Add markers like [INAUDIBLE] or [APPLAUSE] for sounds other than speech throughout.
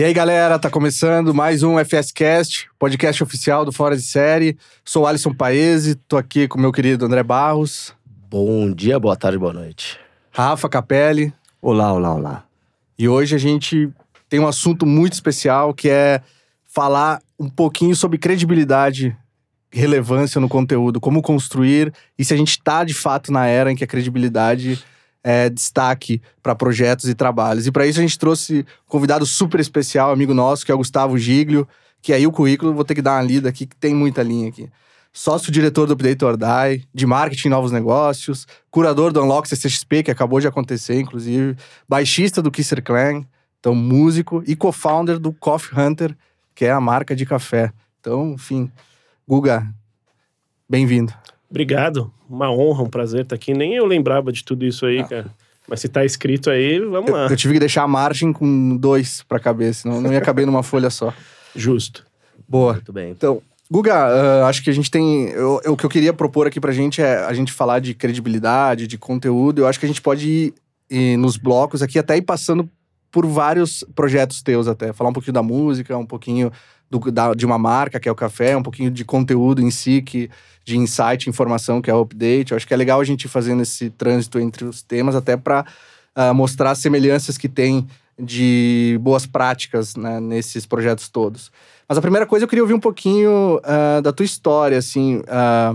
E aí, galera, tá começando mais um FSCast, podcast oficial do Fora de Série. Sou Alisson Paese, tô aqui com meu querido André Barros. Bom dia, boa tarde, boa noite. Rafa Capelli. Olá, olá, olá. E hoje a gente tem um assunto muito especial que é falar um pouquinho sobre credibilidade e relevância no conteúdo, como construir e se a gente tá de fato na era em que a credibilidade é, destaque para projetos e trabalhos. E para isso a gente trouxe um convidado super especial, amigo nosso, que é o Gustavo Giglio, que aí o currículo vou ter que dar uma lida aqui, que tem muita linha aqui. Sócio-diretor do Update or Die, de marketing e novos negócios, curador do Unlock CCXP, que acabou de acontecer, inclusive, baixista do Kisser Clan, então músico, e co-founder do Coffee Hunter, que é a marca de café. Então, enfim, Guga, bem-vindo. Obrigado. Uma honra, um prazer estar aqui. Nem eu lembrava de tudo isso aí, Ah. cara. Mas se tá escrito aí, vamos Eu, lá. eu tive que deixar a margem com dois pra cabeça, não, não ia caber numa folha só. Justo. Boa. Muito bem. Então, Guga, ah, acho que a gente tem. eu- eu- o que eu queria propor aqui pra gente é a gente falar de credibilidade, de conteúdo. Eu acho que a gente pode ir, ir nos blocos aqui, até ir passando por vários projetos teus, até. Falar um pouquinho da música, um pouquinho do- da- de uma marca, que é o café, um pouquinho de conteúdo em si, que, de insight, informação, que é o update. Eu acho que é legal a gente ir fazendo esse trânsito entre os temas, até pra ah, mostrar as semelhanças que tem de boas práticas né, nesses projetos todos. Mas a primeira coisa eu queria ouvir um pouquinho ah, da tua história, assim. ah,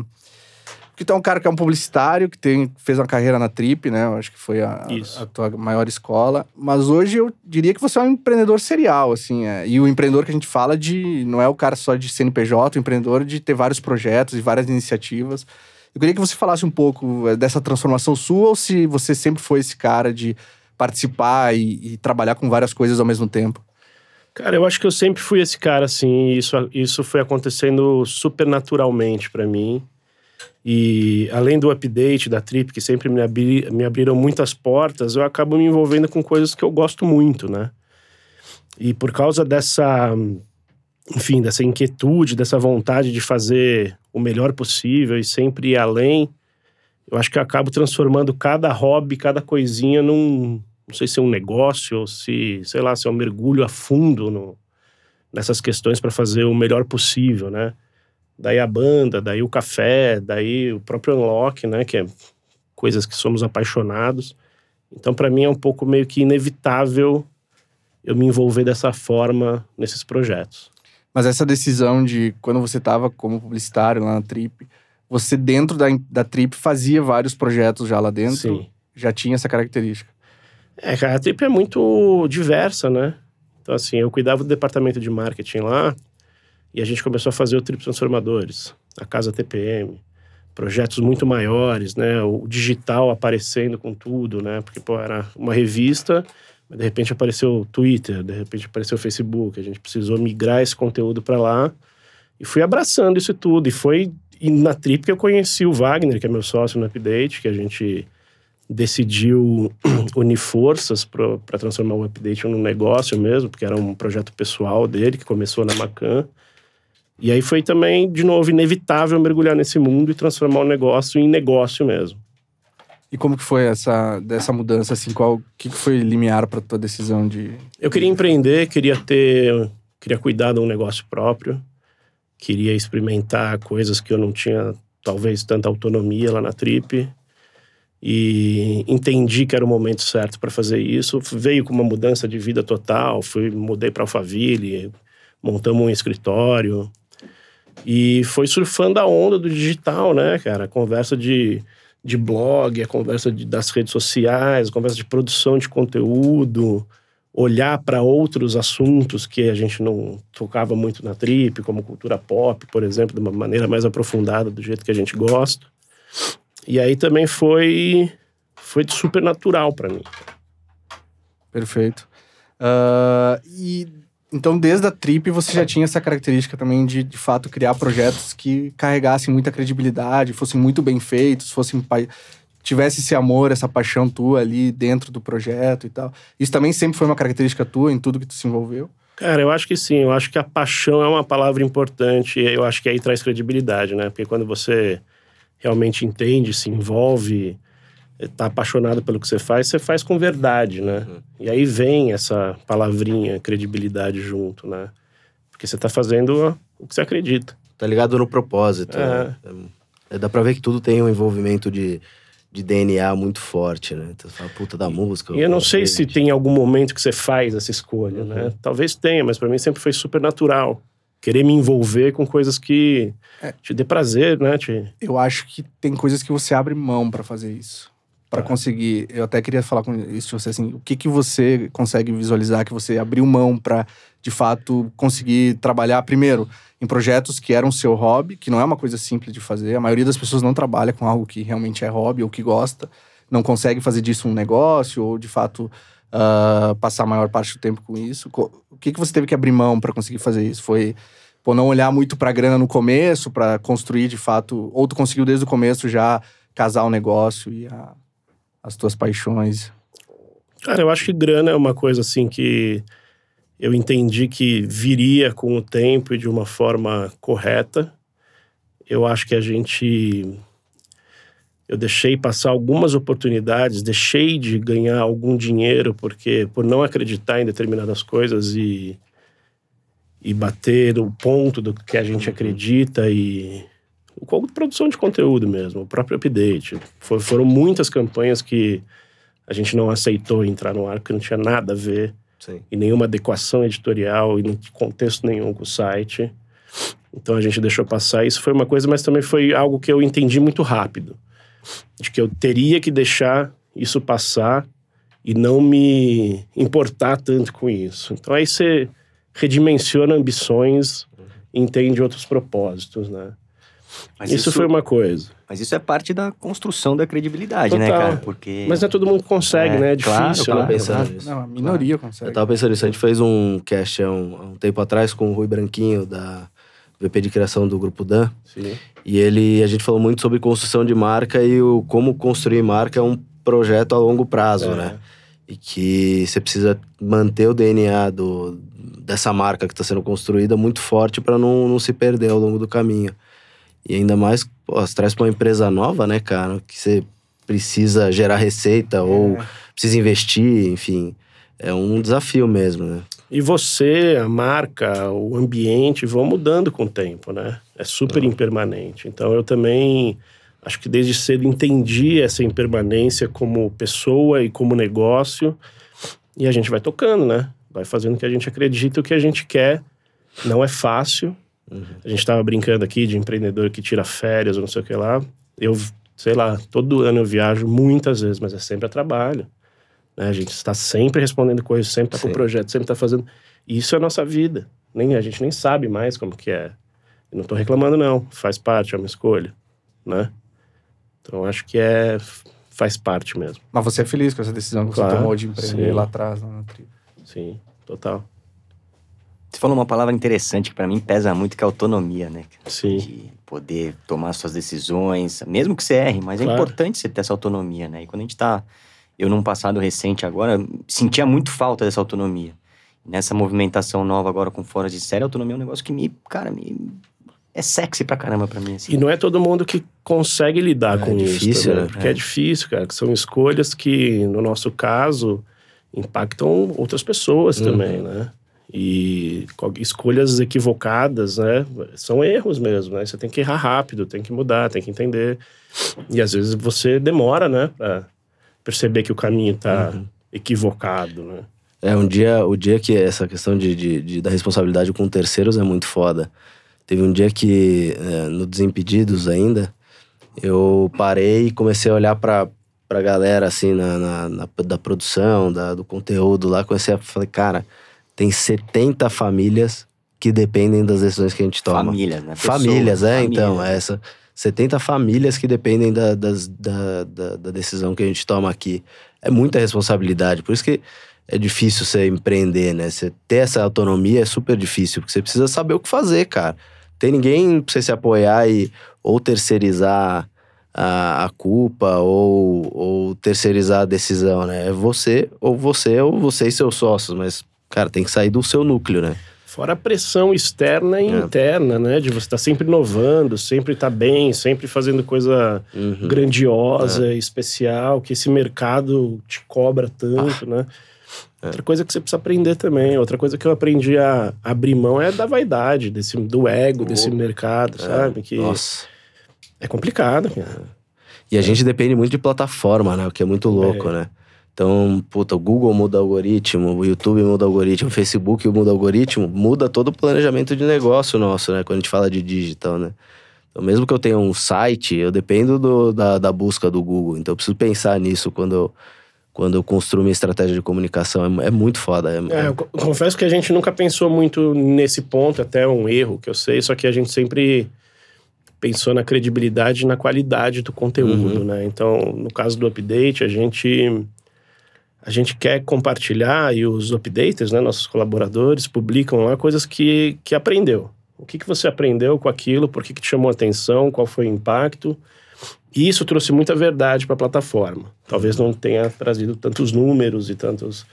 porque tu é um cara que é um publicitário, que tem, fez uma carreira na Trip, né? Eu acho que foi a, a tua maior escola. Mas hoje eu diria que você é um empreendedor serial, assim. é. E o empreendedor que a gente fala de. Não é o cara só de CNPJ, o empreendedor de ter vários projetos e várias iniciativas. Eu queria que você falasse um pouco eh, dessa transformação sua, ou se você sempre foi esse cara de participar e, e trabalhar com várias coisas ao mesmo tempo. Cara, eu acho que eu sempre fui esse cara, assim. e Isso, isso foi acontecendo super naturalmente pra mim. E além do update da Trip, que sempre me, abri, me abriram muitas portas, eu acabo me envolvendo com coisas que eu gosto muito, né? E por causa dessa, enfim, dessa inquietude, dessa vontade de fazer o melhor possível e sempre ir além, eu acho que eu acabo transformando cada hobby, cada coisinha num, não sei se é um negócio ou se, sei lá, se é um mergulho a fundo no, nessas questões para fazer o melhor possível, né? Daí a banda, daí o café, daí o próprio Unlock, né? Que é coisas que somos apaixonados. Então, para mim, é um pouco meio que inevitável eu me envolver dessa forma nesses projetos. Mas essa decisão de quando você estava como publicitário lá na Trip, você dentro da, da Trip fazia vários projetos já lá dentro? Sim. Já tinha essa característica. É, cara, a Trip é muito diversa, né? Então, assim, eu cuidava do departamento de marketing lá e a gente começou a fazer o Trip Transformadores, a Casa TPM, projetos muito maiores, né? O digital aparecendo com tudo, né? Porque, pô, era uma revista, de repente apareceu o Twitter, de repente apareceu o Facebook, a gente precisou migrar esse conteúdo para lá e fui abraçando isso tudo. E foi e na Trip que eu conheci o Wagner, que é meu sócio no Update, que a gente decidiu [CLEARS THROAT] unir forças para transformar o Update num negócio mesmo, porque era um projeto pessoal dele que começou na Macan. E aí foi também, de novo, inevitável mergulhar nesse mundo e transformar o negócio em negócio mesmo. E como que foi essa dessa mudança assim? Qual que foi limiar para tua decisão de Eu queria empreender, queria ter, queria cuidar de um negócio próprio, queria experimentar coisas que eu não tinha talvez tanta autonomia lá na Trip e entendi que era o momento certo para fazer isso. Veio com uma mudança de vida total, fui mudei para Alphaville, montamos um escritório e foi surfando a onda do digital, né, cara? Conversa de de blog, a conversa de, das redes sociais, a conversa de produção de conteúdo, olhar para outros assuntos que a gente não tocava muito na trip, como cultura pop, por exemplo, de uma maneira mais aprofundada, do jeito que a gente gosta. E aí também foi foi super natural para mim. Perfeito. Ah, e então, desde a Trip, você já tinha essa característica também de, de fato, criar projetos que carregassem muita credibilidade, fossem muito bem feitos, fossem tivesse esse amor, essa paixão tua ali dentro do projeto e tal. Isso também sempre foi uma característica tua em tudo que tu se envolveu? Cara, eu acho que sim. Eu acho que a paixão é uma palavra importante. Eu acho que aí traz credibilidade, né? Porque quando você realmente entende, se envolve, tá apaixonado pelo que você faz, você faz com verdade, né? Uhum. E aí vem essa palavrinha, credibilidade junto, né? Porque você tá fazendo o que você acredita. Tá ligado no propósito. É. Né? É, dá pra ver que tudo tem um envolvimento de, de DNA muito forte, né? Então você fala, puta da música. E eu não sei se tem algum momento que você faz essa escolha, Uhum. né? Talvez tenha, mas pra mim sempre foi super natural. Querer me envolver com coisas que É. te dê prazer, né? Te... Eu acho que tem coisas que você abre mão pra fazer isso. Tá. conseguir. Eu até queria falar com isso você assim, o que que você consegue visualizar que você abriu mão pra de fato conseguir trabalhar primeiro em projetos que eram seu hobby, que não é uma coisa simples de fazer. A maioria das pessoas não trabalha com algo que realmente é hobby ou que gosta, não consegue fazer disso um negócio ou de fato ah, passar a maior parte do tempo com isso. O que que você teve que abrir mão pra conseguir fazer isso? Foi pô, não olhar muito pra grana no começo, pra construir de fato, ou tu conseguiu desde o começo já casar o negócio e a- as tuas paixões. Cara, eu acho que grana é uma coisa assim que eu entendi que viria com o tempo e de uma forma correta. Eu acho que a gente. Eu deixei passar algumas oportunidades, deixei de ganhar algum dinheiro porque por não acreditar em determinadas coisas e e bater o ponto do que a gente acredita e com produção de conteúdo mesmo, o próprio update. For- foram muitas campanhas que a gente não aceitou entrar no ar porque não tinha nada a ver Sim. e nenhuma adequação editorial e nem contexto nenhum com o site. Então a gente deixou passar. Isso foi uma coisa, mas também foi algo que eu entendi muito rápido. De que eu teria que deixar isso passar e não me importar tanto com isso. Então aí você redimensiona ambições e entende outros propósitos, né? Mas isso, foi uma coisa. Mas isso é parte da construção da credibilidade, né, Total. cara? Porque. Mas não é todo mundo que consegue, É, né? É claro, difícil, claro, né? pensando claro. nisso. Não, a minoria consegue. Eu tava pensando nisso, a gente fez um cast há um, há um tempo atrás com o Rui Branquinho, da VP de criação do Grupo Dan. Sim. E ele, a gente falou muito sobre construção de marca e o como construir marca é um projeto a longo prazo, É. né? E que você precisa manter o DNA do, dessa marca que está sendo construída muito forte para não, não se perder ao longo do caminho. E ainda mais, pô, você traz para uma empresa nova, né, cara? Que você precisa gerar receita ou É. precisa investir, enfim. É um desafio mesmo, né? E você, a marca, o ambiente vão mudando com o tempo, né? É super impermanente. Então eu também acho que desde cedo entendi essa impermanência como pessoa e como negócio. E a gente vai tocando, né? Vai fazendo o que a gente acredita, o que a gente quer. Não é fácil. A gente estava brincando aqui de empreendedor que tira férias ou não sei o que lá. Eu, sei lá, todo ano eu viajo muitas vezes, mas é sempre a trabalho. Né? A gente está sempre respondendo coisas, sempre está com Sim. projeto, sempre está fazendo. E isso é a nossa vida. Nem, a gente nem sabe mais como que é. Eu não estou reclamando, não. Faz parte, é uma escolha. Né? Então acho que é. Faz parte mesmo. Mas você é feliz com essa decisão que Claro, você tomou de empreender sim. lá atrás, lá na tribo. Sim, total. Você falou uma palavra interessante que pra mim pesa muito, que é autonomia, né? Sim. De poder tomar suas decisões, mesmo que você erre, mas é Claro. importante você ter essa autonomia, né? E quando a gente tá. Eu, num passado recente agora, sentia muito falta dessa autonomia. Nessa movimentação nova agora com fora de série, a autonomia é um negócio que me. Cara, me. É sexy pra caramba pra mim, assim. E não é todo mundo que consegue lidar É com difícil, isso. também, né? Porque é. difícil, cara. Que são escolhas que, no nosso caso, impactam outras pessoas Uhum. também, né? E co- escolhas equivocadas, né? São erros mesmo, né? Você tem que errar rápido, tem que mudar, tem que entender. E às vezes você demora, né? Pra perceber que o caminho tá Uhum. equivocado, né? É, um dia, o dia que essa questão de, de, de- da responsabilidade com terceiros é muito foda. Teve um dia que, é, no Desimpedidos ainda, eu parei e comecei a olhar pra, pra galera, assim, na, na- na- da produção, da, do conteúdo lá. Comecei a falar, cara, tem 70 famílias que dependem das decisões que a gente toma. Famílias, né? Pessoas, Famílias, é, então, é essa. 70 famílias que dependem da, das- da, da, da decisão que a gente toma aqui. É muita responsabilidade. Por isso que é difícil você empreender, né? Você ter essa autonomia é super difícil, porque você precisa saber o que fazer, cara. Tem ninguém pra você se apoiar e ou terceirizar a, a culpa ou, ou terceirizar a decisão, né? É você ou você ou você e seus sócios, mas, cara, tem que sair do seu núcleo, né? Fora a pressão externa e É. interna, né? De você estar sempre inovando, sempre estar bem, sempre fazendo coisa Uhum. grandiosa, especial, que esse mercado te cobra tanto, né? Outra coisa que você precisa aprender também, outra coisa que eu aprendi a abrir mão é da vaidade, desse, do ego desse mercado, sabe? Que Nossa. é complicado, cara. E a gente depende muito de plataforma, né? O que é muito louco, É. né? Então, puta, o Google muda o algoritmo, o YouTube muda o algoritmo, o Facebook muda o algoritmo, muda todo o planejamento de negócio nosso, né? Quando a gente fala de digital, né? Então, mesmo que eu tenha um site, eu dependo do- da, da busca do Google. Então, eu preciso pensar nisso quando eu, quando eu construo minha estratégia de comunicação. É, é muito foda. É, É, eu co- confesso que a gente nunca pensou muito nesse ponto, até é um erro que eu sei, só que a gente sempre pensou na credibilidade e na qualidade do conteúdo, né? Então, no caso do update, a gente a gente quer compartilhar e os updaters, né, nossos colaboradores, publicam lá coisas que, que aprendeu. O que, que você aprendeu com aquilo, por que, que te chamou a atenção, qual foi o impacto. E isso trouxe muita verdade para a plataforma. Talvez não tenha trazido tantos números e tantos.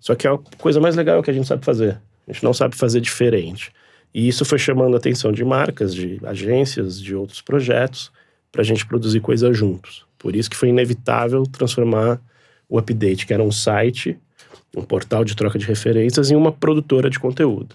Só que a coisa mais legal é o que a gente sabe fazer. A gente não sabe fazer diferente. E isso foi chamando a atenção de marcas, de agências, de outros projetos, para a gente produzir coisas juntos. Por isso que foi inevitável transformar o Update, que era um site, um portal de troca de referências, em uma produtora de conteúdo.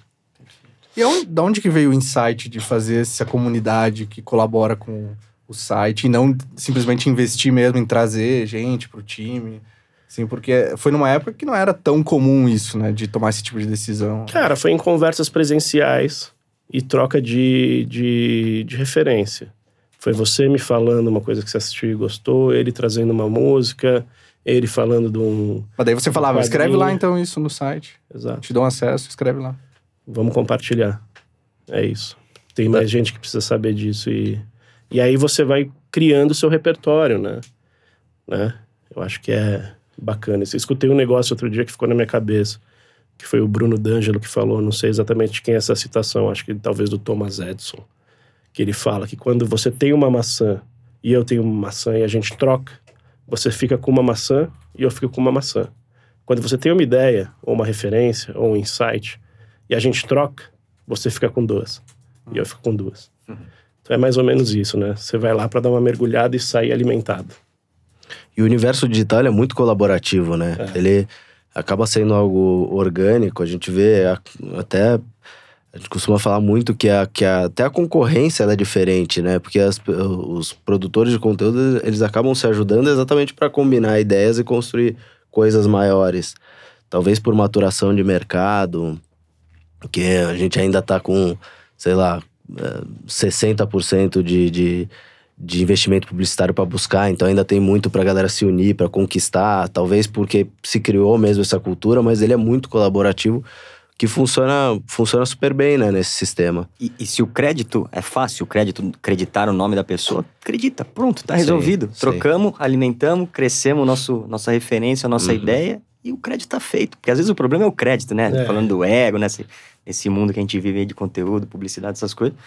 E onde, da onde que veio o insight de fazer essa comunidade que colabora com o site e não simplesmente investir mesmo em trazer gente pro time? Assim, porque foi numa época que não era tão comum isso, né? De tomar esse tipo de decisão. Cara, foi em conversas presenciais e troca de, de, de referência. Foi você me falando uma coisa que você assistiu e gostou, ele trazendo uma música, ele falando de um. Mas daí você falava, quadrinho. escreve lá então isso no site. Exato. Te dão acesso, escreve lá. Vamos compartilhar. É isso. Tem mais gente que precisa saber disso. E, e aí você vai criando o seu repertório, né? né? Eu acho que é bacana. Eu escutei um negócio outro dia que ficou na minha cabeça, que foi o Bruno D'Angelo que falou, não sei exatamente quem é essa citação, acho que talvez do Thomas Edison, que ele fala que quando você tem uma maçã e eu tenho uma maçã e a gente troca, você fica com uma maçã e eu fico com uma maçã. Quando você tem uma ideia, ou uma referência, ou um insight, e a gente troca, você fica com duas. E eu fico com duas. Então é mais ou menos isso, né? Você vai lá para dar uma mergulhada e sair alimentado. E o universo digital é muito colaborativo, né? É. Ele acaba sendo algo orgânico. A gente vê até. A gente costuma falar muito que, a, que a- até a concorrência é diferente, né? Porque as- os produtores de conteúdo eles acabam se ajudando exatamente para combinar ideias e construir coisas maiores. Talvez por maturação de mercado, que a gente ainda tá com, sei lá, eh, 60% de, de, de investimento publicitário para buscar, então ainda tem muito para a galera se unir, para conquistar, talvez porque se criou mesmo essa cultura, mas ele é muito colaborativo, que funciona, funciona super bem, né, nesse sistema. E, e se o crédito é fácil, o crédito, acreditar o nome da pessoa, acredita, pronto, tá Sim, resolvido. sim. Trocamos, alimentamos, crescemos nosso, nossa referência, nossa Uhum. ideia e o crédito tá feito. Porque às vezes o problema é o crédito, né? É. Falando do ego, nesse, nesse mundo que a gente vive aí de conteúdo, publicidade, essas coisas.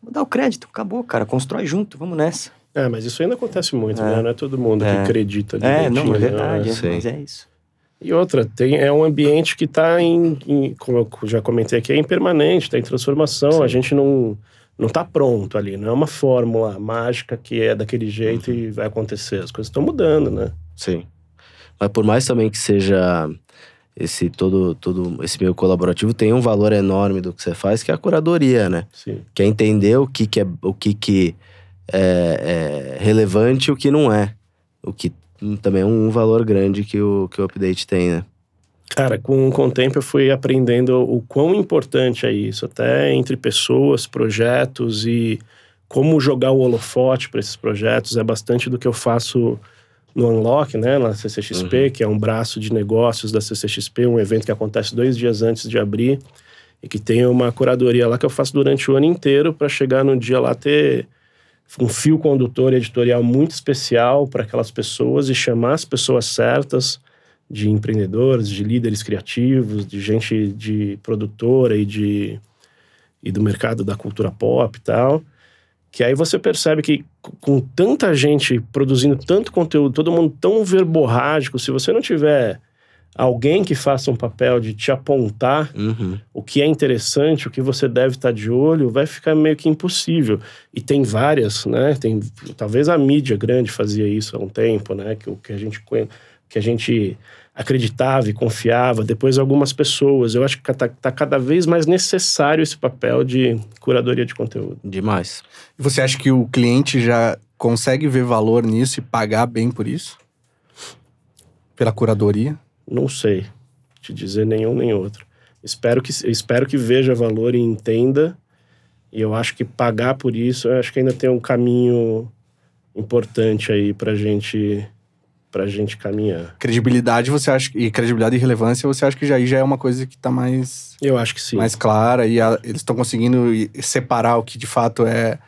Vou dar o crédito, acabou, cara, constrói junto, vamos nessa. É, mas isso ainda acontece muito, É. né? Não é todo mundo É. que acredita. de É, não, é verdade, né? é, Sim. mas é isso. E outra, tem, é um ambiente que está em, em- como eu já comentei aqui, é impermanente, está em transformação. A gente não não está pronto ali, não é uma fórmula mágica que é daquele jeito e vai acontecer. As coisas estão mudando, né? Sim. Mas por mais também que seja esse todo, todo esse meio colaborativo, tem um valor enorme do que você faz, que é a curadoria, né? Sim. que é entender o que, que é o que, que é, é relevante e o que não é. O que também é um valor grande que o, que o update tem, né? Cara, com, com o tempo eu fui aprendendo o quão importante é isso, até entre pessoas, projetos e como jogar o holofote para esses projetos. É bastante do que eu faço no Unlock, né, na CCXP, que é um braço de negócios da CCXP, um evento que acontece dois dias antes de abrir e que tem uma curadoria lá que eu faço durante o ano inteiro para chegar no dia lá ter um fio condutor editorial muito especial para aquelas pessoas e chamar as pessoas certas de empreendedores, de líderes criativos, de gente de produtora e de e do mercado da cultura pop e tal. Que aí você percebe que com tanta gente produzindo tanto conteúdo, todo mundo tão verborrágico, se você não tiver alguém que faça um papel de te apontar Uhum. o que é interessante, o que você deve estar de olho, vai ficar meio que impossível. E tem várias, né? Tem, talvez a mídia grande fazia isso há um tempo, né? Que o que a gente que a gente acreditava e confiava. Depois algumas pessoas. Eu acho que está tá cada vez mais necessário esse papel de curadoria de conteúdo. Demais. E Você acha que o cliente já consegue ver valor nisso e pagar bem por isso? Pela curadoria? Não sei te dizer nenhum nem outro. Espero que, espero que veja valor e entenda. E eu acho que pagar por isso, eu acho que ainda tem um caminho importante aí pra gente, pra gente caminhar. Credibilidade, você acha e credibilidade e relevância, você acha que já aí já é uma coisa que tá mais, Eu acho que sim. mais clara e a- eles estão conseguindo separar o que de fato é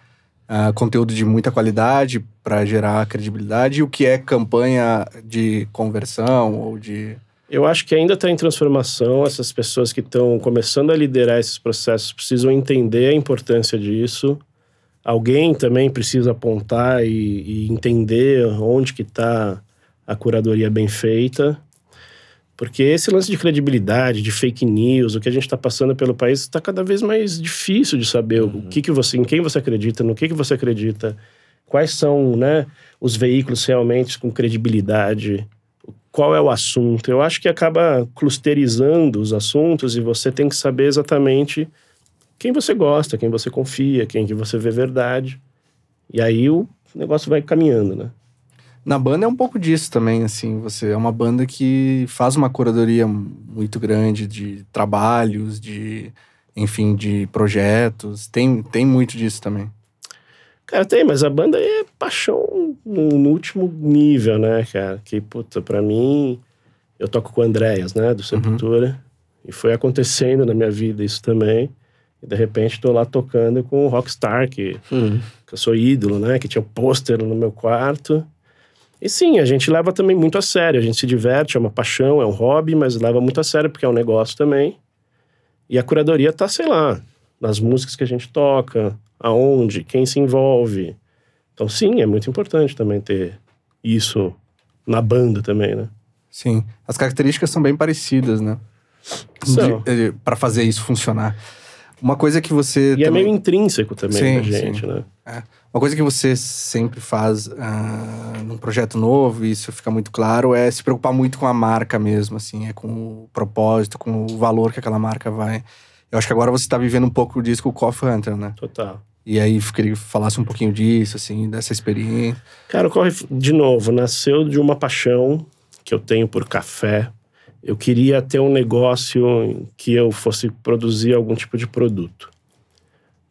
ah, conteúdo de muita qualidade para gerar credibilidade e o que é campanha de conversão ou de Eu acho que ainda está em transformação. Essas pessoas que estão começando a liderar esses processos precisam entender a importância disso. Alguém também precisa apontar e, e entender onde que está a curadoria bem feita. Porque esse lance de credibilidade, de fake news, o que a gente está passando pelo país está cada vez mais difícil de saber o que, que você, em quem você acredita, no que, que você acredita, quais são né, os veículos realmente com credibilidade qual é o assunto. Eu acho que acaba clusterizando os assuntos e você tem que saber exatamente quem você gosta, quem você confia, quem que você vê verdade. E aí o negócio vai caminhando, né? Na banda é um pouco disso também, assim. Você é uma banda que faz uma curadoria muito grande de trabalhos, de, enfim, de projetos. Tem, tem muito disso também. Cara, tem, mas a banda é paixão no, no último nível, né, cara? Que, puta, pra mim, eu toco com o Andréas, né, do Sepultura. E foi acontecendo na minha vida isso também. E de repente tô lá tocando com o Rockstar, que Hum. que eu sou ídolo, né? Que tinha o pôster no meu quarto. E sim, a gente leva também muito a sério. A gente se diverte, é uma paixão, é um hobby, mas leva muito a sério porque é um negócio também. E a curadoria tá, sei lá, nas músicas que a gente toca, aonde, quem se envolve. Então, sim, é muito importante também ter isso na banda também, né? Sim. As características são bem parecidas, né? São. para fazer isso funcionar. Uma coisa que você. E é também- meio intrínseco também Sim, da gente, sim. né? Uma coisa que você sempre faz ah, num projeto novo, e isso fica muito claro, é se preocupar muito com a marca mesmo, assim, é com o propósito, com o valor que aquela marca vai. Eu acho que agora você está vivendo um pouco disso com o Coffee Hunter, né? Total. E aí queria que falasse um pouquinho disso, assim, dessa experiência. Cara, Corre, de novo, nasceu de uma paixão que eu tenho por café. Eu queria ter um negócio em que eu fosse produzir algum tipo de produto.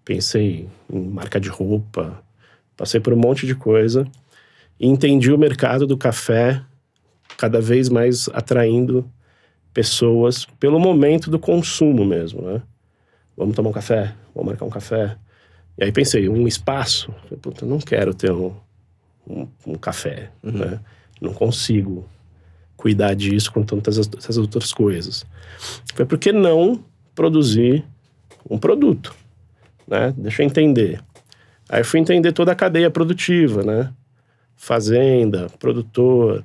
Pensei em marca de roupa, passei por um monte de coisa e entendi o mercado do café cada vez mais atraindo pessoas pelo momento do consumo mesmo, né? Vamos tomar um café? Vamos marcar um café? E aí pensei, um espaço? Falei, Puta, não quero ter um, um, um café, né? Não consigo cuidar disso com tantas as- essas outras coisas. Foi por que não produzir um produto, né? Deixa eu entender. Aí fui entender toda a cadeia produtiva, né? Fazenda, produtor,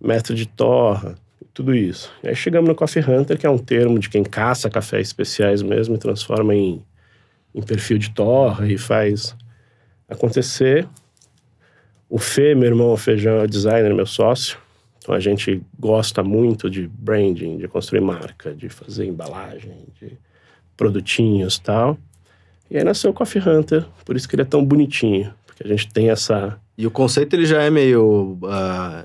mestre de torra, tudo isso. E aí chegamos no Coffee Hunter, que é um termo de quem caça cafés especiais mesmo e transforma em, em perfil de torra e faz acontecer. O Fê, meu irmão, o Feijão, é o designer, meu sócio. Então a gente gosta muito de branding, de construir marca, de fazer embalagem, de produtinhos e tal. E aí nasceu o Coffee Hunter, por isso que ele é tão bonitinho. Porque a gente tem essa. E o conceito ele já é meio ah,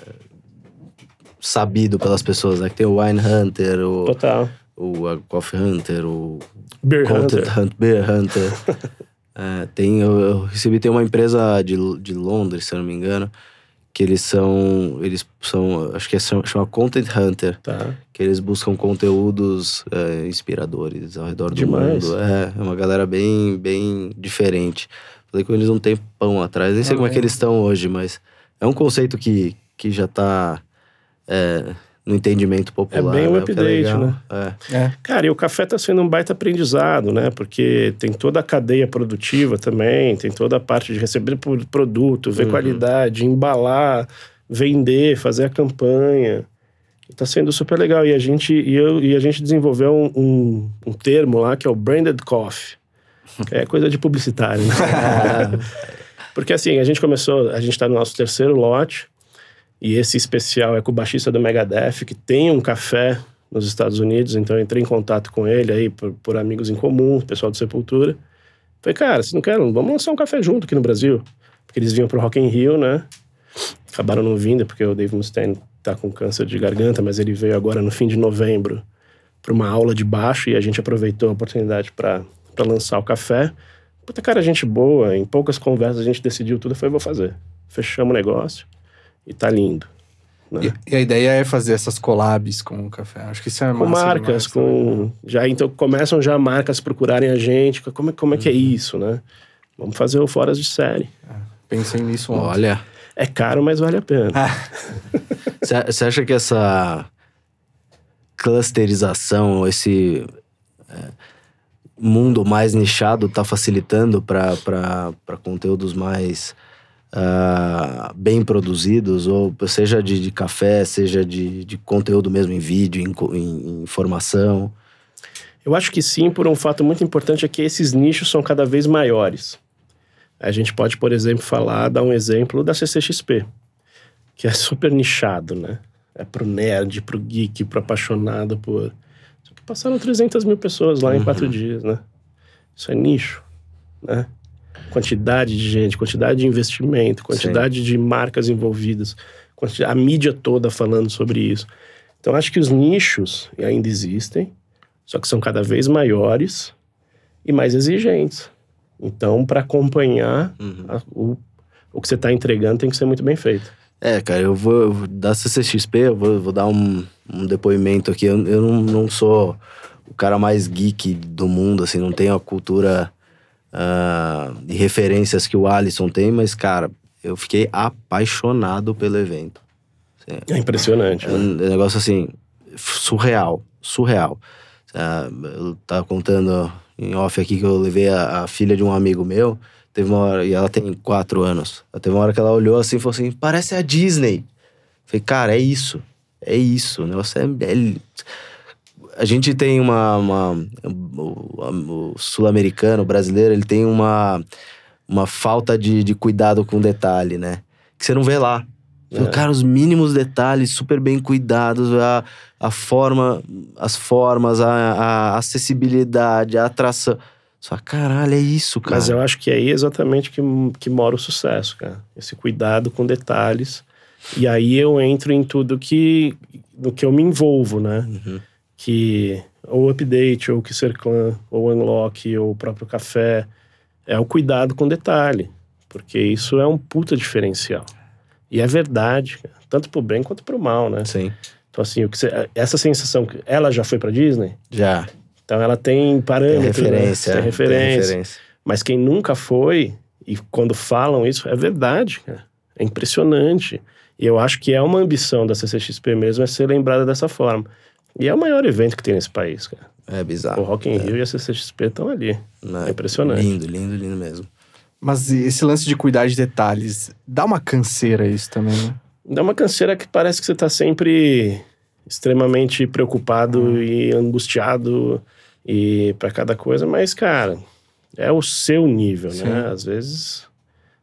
sabido pelas pessoas, né? Que tem o Wine Hunter, o, Total. O a Coffee Hunter, o Beer Content Hunter. Hunter, Beer Hunter. [LAUGHS] É, tem, eu, eu recebi, tem uma empresa de, de Londres, se eu não me engano, que eles são, eles são, acho que é, chama Content Hunter, Tá. que eles buscam conteúdos é, inspiradores ao redor do Demais. mundo. É, é uma galera bem, bem diferente. Falei com eles um tempão atrás, nem sei Ah, como é que é. eles estão hoje, mas é um conceito que, que já tá é, no entendimento popular. bem um né? É update, legal. né? É. É. Cara, e o café tá sendo um baita aprendizado, né? Porque tem toda a cadeia produtiva também, tem toda a parte de receber produto, ver Uhum. qualidade, embalar, vender, fazer a campanha. Tá sendo super legal. E a gente, e eu, e a gente desenvolveu um, um, um termo lá que é o branded coffee. [LAUGHS] É coisa de publicitário, né? [LAUGHS] Porque assim, a gente começou, a gente tá no nosso terceiro lote. E esse especial é com o baixista do Megadeth, que tem um café nos Estados Unidos. Então entrei em contato com ele aí por, por amigos em comum, pessoal do Sepultura. Falei, cara, vocês não querem? Vamos lançar um café junto aqui no Brasil. Porque eles vinham pro Rock in Rio, né? Acabaram não vindo, porque o Dave Mustaine tá com câncer de garganta, mas ele veio agora no fim de novembro para uma aula de baixo e a gente aproveitou a oportunidade para lançar o café. Puta cara, gente boa, em poucas conversas a gente decidiu tudo, foi vou fazer. Fechamos o negócio e tá lindo. Né? E, e, a ideia é fazer essas collabs com o café. Acho que isso é Com marcas, demais, com. Né? Já, então começam já marcas procurarem a gente. Como, como é que é uhum. isso, né? Vamos fazer o Foras de Série. É, pensei nisso ontem. Olha. É caro, mas vale a pena. [LAUGHS] Você acha que essa clusterização, esse é, mundo mais nichado está facilitando para conteúdos mais uh, bem produzidos, ou seja de, de café, seja de, de, conteúdo mesmo em vídeo, em, em, informação? Eu acho que sim, por um fato muito importante é que esses nichos são cada vez maiores. A gente pode, por exemplo, falar, dar um exemplo da CCXP, que é super nichado, né? É pro nerd, pro geek, pro apaixonado por. Só que passaram 300 mil pessoas lá uhum. em quatro uhum. dias, né? Isso é nicho, né? Quantidade de gente, quantidade de investimento, quantidade Sim. de marcas envolvidas, a mídia toda falando sobre isso. Então, acho que os nichos ainda existem, só que são cada vez maiores e mais exigentes. Então, para acompanhar uhum. a, o, o que você está entregando, tem que ser muito bem feito. É, cara, eu vou, eu vou da CCXP, eu vou, vou dar um, um, depoimento aqui. Eu, eu não, não, sou o cara mais geek do mundo, assim, não tenho a cultura uh, de referências que o Alisson tem, mas, cara, eu fiquei apaixonado pelo evento. Assim, é impressionante. É um né? negócio assim, surreal, surreal. Uh, eu tava contando em off aqui que eu levei a, a, filha de um amigo meu. Teve uma hora, e ela tem quatro anos. Teve uma hora que ela olhou assim e falou assim: parece a Disney. Falei, cara, é isso. É isso. O negócio é. é... A gente tem uma. uma o, sul-americano, o brasileiro, ele tem uma, uma falta de, de cuidado com detalhe, né? Que você não vê lá. É. Cara, os mínimos detalhes super bem cuidados, a, a forma, as formas, a, a acessibilidade, a atração. Só, caralho, é isso, cara. Mas eu acho que é aí exatamente que, que mora o sucesso, cara. Esse cuidado com detalhes. E aí eu entro em tudo que, no que eu me envolvo, né? Uhum. Que ou update, ou que clã, ou unlock, ou o próprio café. É o cuidado com detalhe. Porque isso é um puta diferencial. E é verdade, tanto pro bem quanto pro mal, né? Sim. Então, assim, o que você, essa sensação. Ela já foi pra Disney? Já. Então, ela tem parâmetros. Tem referência. Né? Tem, referência. tem referência. Mas quem nunca foi, e quando falam isso, é verdade, cara. É impressionante. E eu acho que é uma ambição da CCXP mesmo, é ser lembrada dessa forma. E é o maior evento que tem nesse país, cara. É bizarro. O Rock in é. Rio e a CCXP estão ali. Não, é impressionante. Lindo, lindo, lindo mesmo. Mas esse lance de cuidar de detalhes, dá uma canseira isso também, né? Dá uma canseira que parece que você tá sempre extremamente preocupado uhum. e angustiado e para cada coisa, mas cara, é o seu nível, né? Sim. né? Às vezes,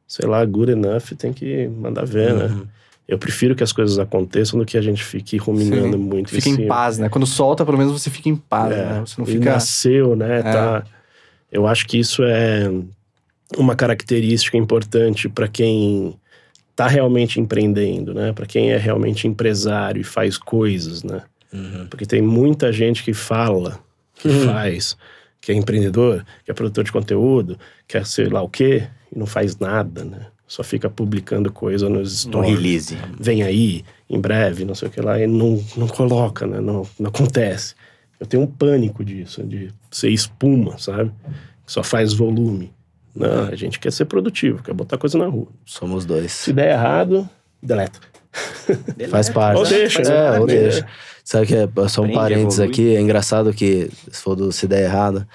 sei lá, good enough tem que mandar ver, né? uhum. né? Eu prefiro que as coisas aconteçam do que a gente fique ruminando Sim. muito. Fica em, em paz, né? Quando solta, pelo menos você fica em paz, é, né? Você não fica. nasceu, né? É. Tá. Eu acho que isso é uma característica importante para quem está realmente empreendendo, né? Para quem é realmente empresário e faz coisas, né? Uhum. Porque tem muita gente que fala, que uhum. faz, que é empreendedor, que é produtor de conteúdo, que é sei lá o quê, e não faz nada, né? Só fica publicando coisa nos stories. No release. Vem aí, em breve, não sei o que lá, e não, não coloca, né? Não, não acontece. Eu tenho um pânico disso, de ser espuma, sabe? Só faz volume. Não, a gente quer ser produtivo, quer botar coisa na rua. Somos dois. Se der errado, deleta. [LAUGHS] Faz parte. Ou deixa, é, né? ou deixa. Sabe que é só um parênteses aqui, é engraçado que, se for do se der errado,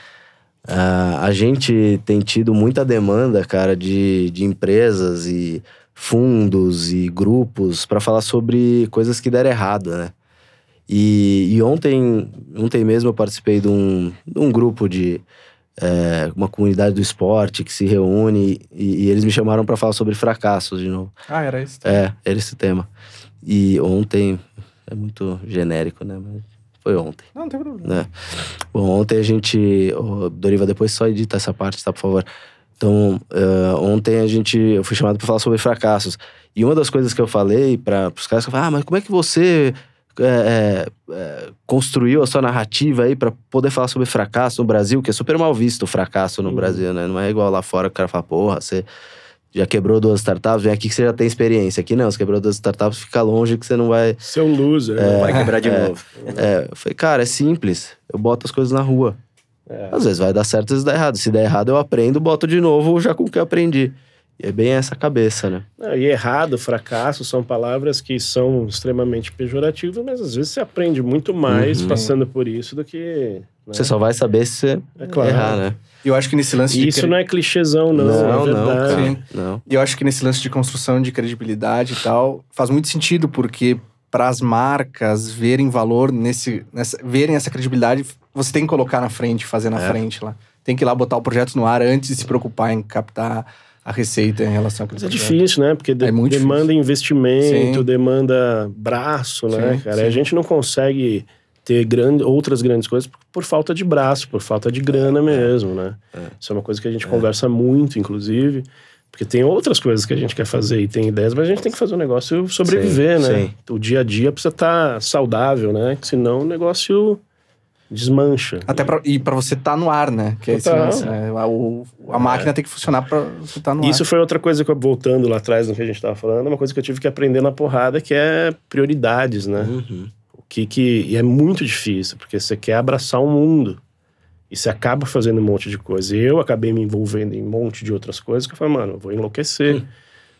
uh, a gente tem tido muita demanda, cara, de, de empresas e fundos e grupos para falar sobre coisas que deram errado, né? E, e ontem, ontem mesmo eu participei de um, de um grupo de é, uma comunidade do esporte que se reúne e, e eles me chamaram para falar sobre fracassos de novo. Ah, era isso. É, era esse tema. E ontem, é muito genérico, né? Mas foi ontem. Não, não tem problema. Né? Bom, ontem a gente. Oh, Doriva, depois só edita essa parte, tá, por favor. Então, uh, ontem a gente. Eu fui chamado para falar sobre fracassos. E uma das coisas que eu falei para os caras, eu falei, ah, mas como é que você é, é, construiu a sua narrativa aí para poder falar sobre fracasso no Brasil, que é super mal visto o fracasso no Uhum. Brasil, né? Não é igual lá fora que o cara fala, porra, você já quebrou duas startups, vem aqui que você já tem experiência. Aqui não, você quebrou duas startups, fica longe que você não vai. Ser um loser. né? Vai quebrar de novo. É, eu falei, cara, é simples. Eu boto as coisas na rua. É. Às vezes vai dar certo, às vezes dá errado. Se der errado, eu aprendo, boto de novo já com o que eu aprendi. E é bem essa cabeça, né? Não, e errado, fracasso são palavras que são extremamente pejorativas, mas às vezes você aprende muito mais Uhum. passando por isso do que. Né? Você só vai saber se você É claro. errar, né? E eu acho que nesse lance de. isso cre- não é clichêzão, não. não, é não, cara. Sim. Não. E eu acho que nesse lance de construção de credibilidade e tal, faz muito sentido, porque para as marcas verem valor nesse, nessa, verem essa credibilidade, você tem que colocar na frente, fazer na É. frente lá. Tem que ir lá botar o projeto no ar antes de se preocupar em captar a receita em relação Mas é difícil, né? Porque de- É muito demanda investimento, Sim. demanda braço, né, Sim, cara? sim. A gente não consegue ter grande, outras grandes coisas por, por falta de braço, por falta de grana mesmo, né? É. Isso é uma coisa que a gente conversa muito, inclusive. Porque tem outras coisas que a gente quer fazer e tem ideias, mas a gente tem que fazer o negócio sobreviver, Sim, né? sim. O dia a dia precisa estar saudável, né? Que senão o negócio desmancha. Até pra, e para você estar no ar, né? Que é esse lance, né? A, a máquina tem que funcionar para você estar no Isso ar. foi outra coisa que eu, voltando lá atrás no que a gente estava falando, uma coisa que eu tive que aprender na porrada, que é prioridades, né? Uhum. Que que e é muito difícil, porque você quer abraçar o mundo. E você acaba fazendo um monte de coisa. E eu acabei me envolvendo em um monte de outras coisas que eu falei, mano, eu vou enlouquecer.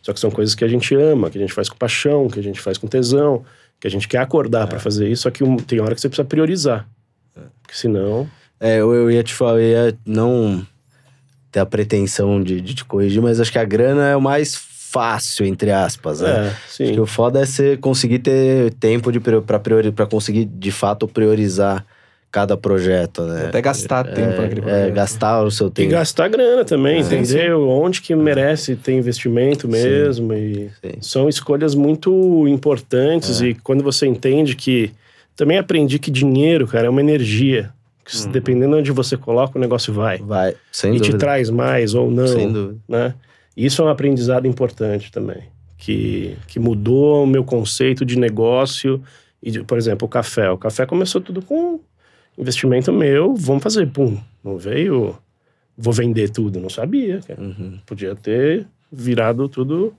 Só que são coisas que a gente ama, que a gente faz com paixão, que a gente faz com tesão, que a gente quer acordar pra fazer isso, só que um- tem hora que você precisa priorizar. Porque senão. É, eu, eu ia te falar, eu ia não ter a pretensão de, de te corrigir, mas acho que a grana é o mais fácil, entre aspas, né? É, Acho sim. que o foda é você conseguir ter tempo de, pra, priori, pra conseguir, de fato, priorizar cada projeto, né? Até gastar tempo naquele É, projeto. gastar o seu E tempo. gastar grana também, Sim, entendeu? Onde que merece ter investimento mesmo. E Sim. são escolhas muito importantes. É. E quando você entende que. Também aprendi que dinheiro, cara, é uma energia. Uhum. Dependendo de onde você coloca, o negócio vai. Vai, sem e dúvida. te traz mais ou não. Sem dúvida. né? Isso é um aprendizado importante também, que, que mudou o meu conceito de negócio. E, de- por exemplo, o café. O café começou tudo com investimento meu, vamos fazer, pum. Não veio, vou vender tudo, não sabia. Uhum. Podia ter virado tudo,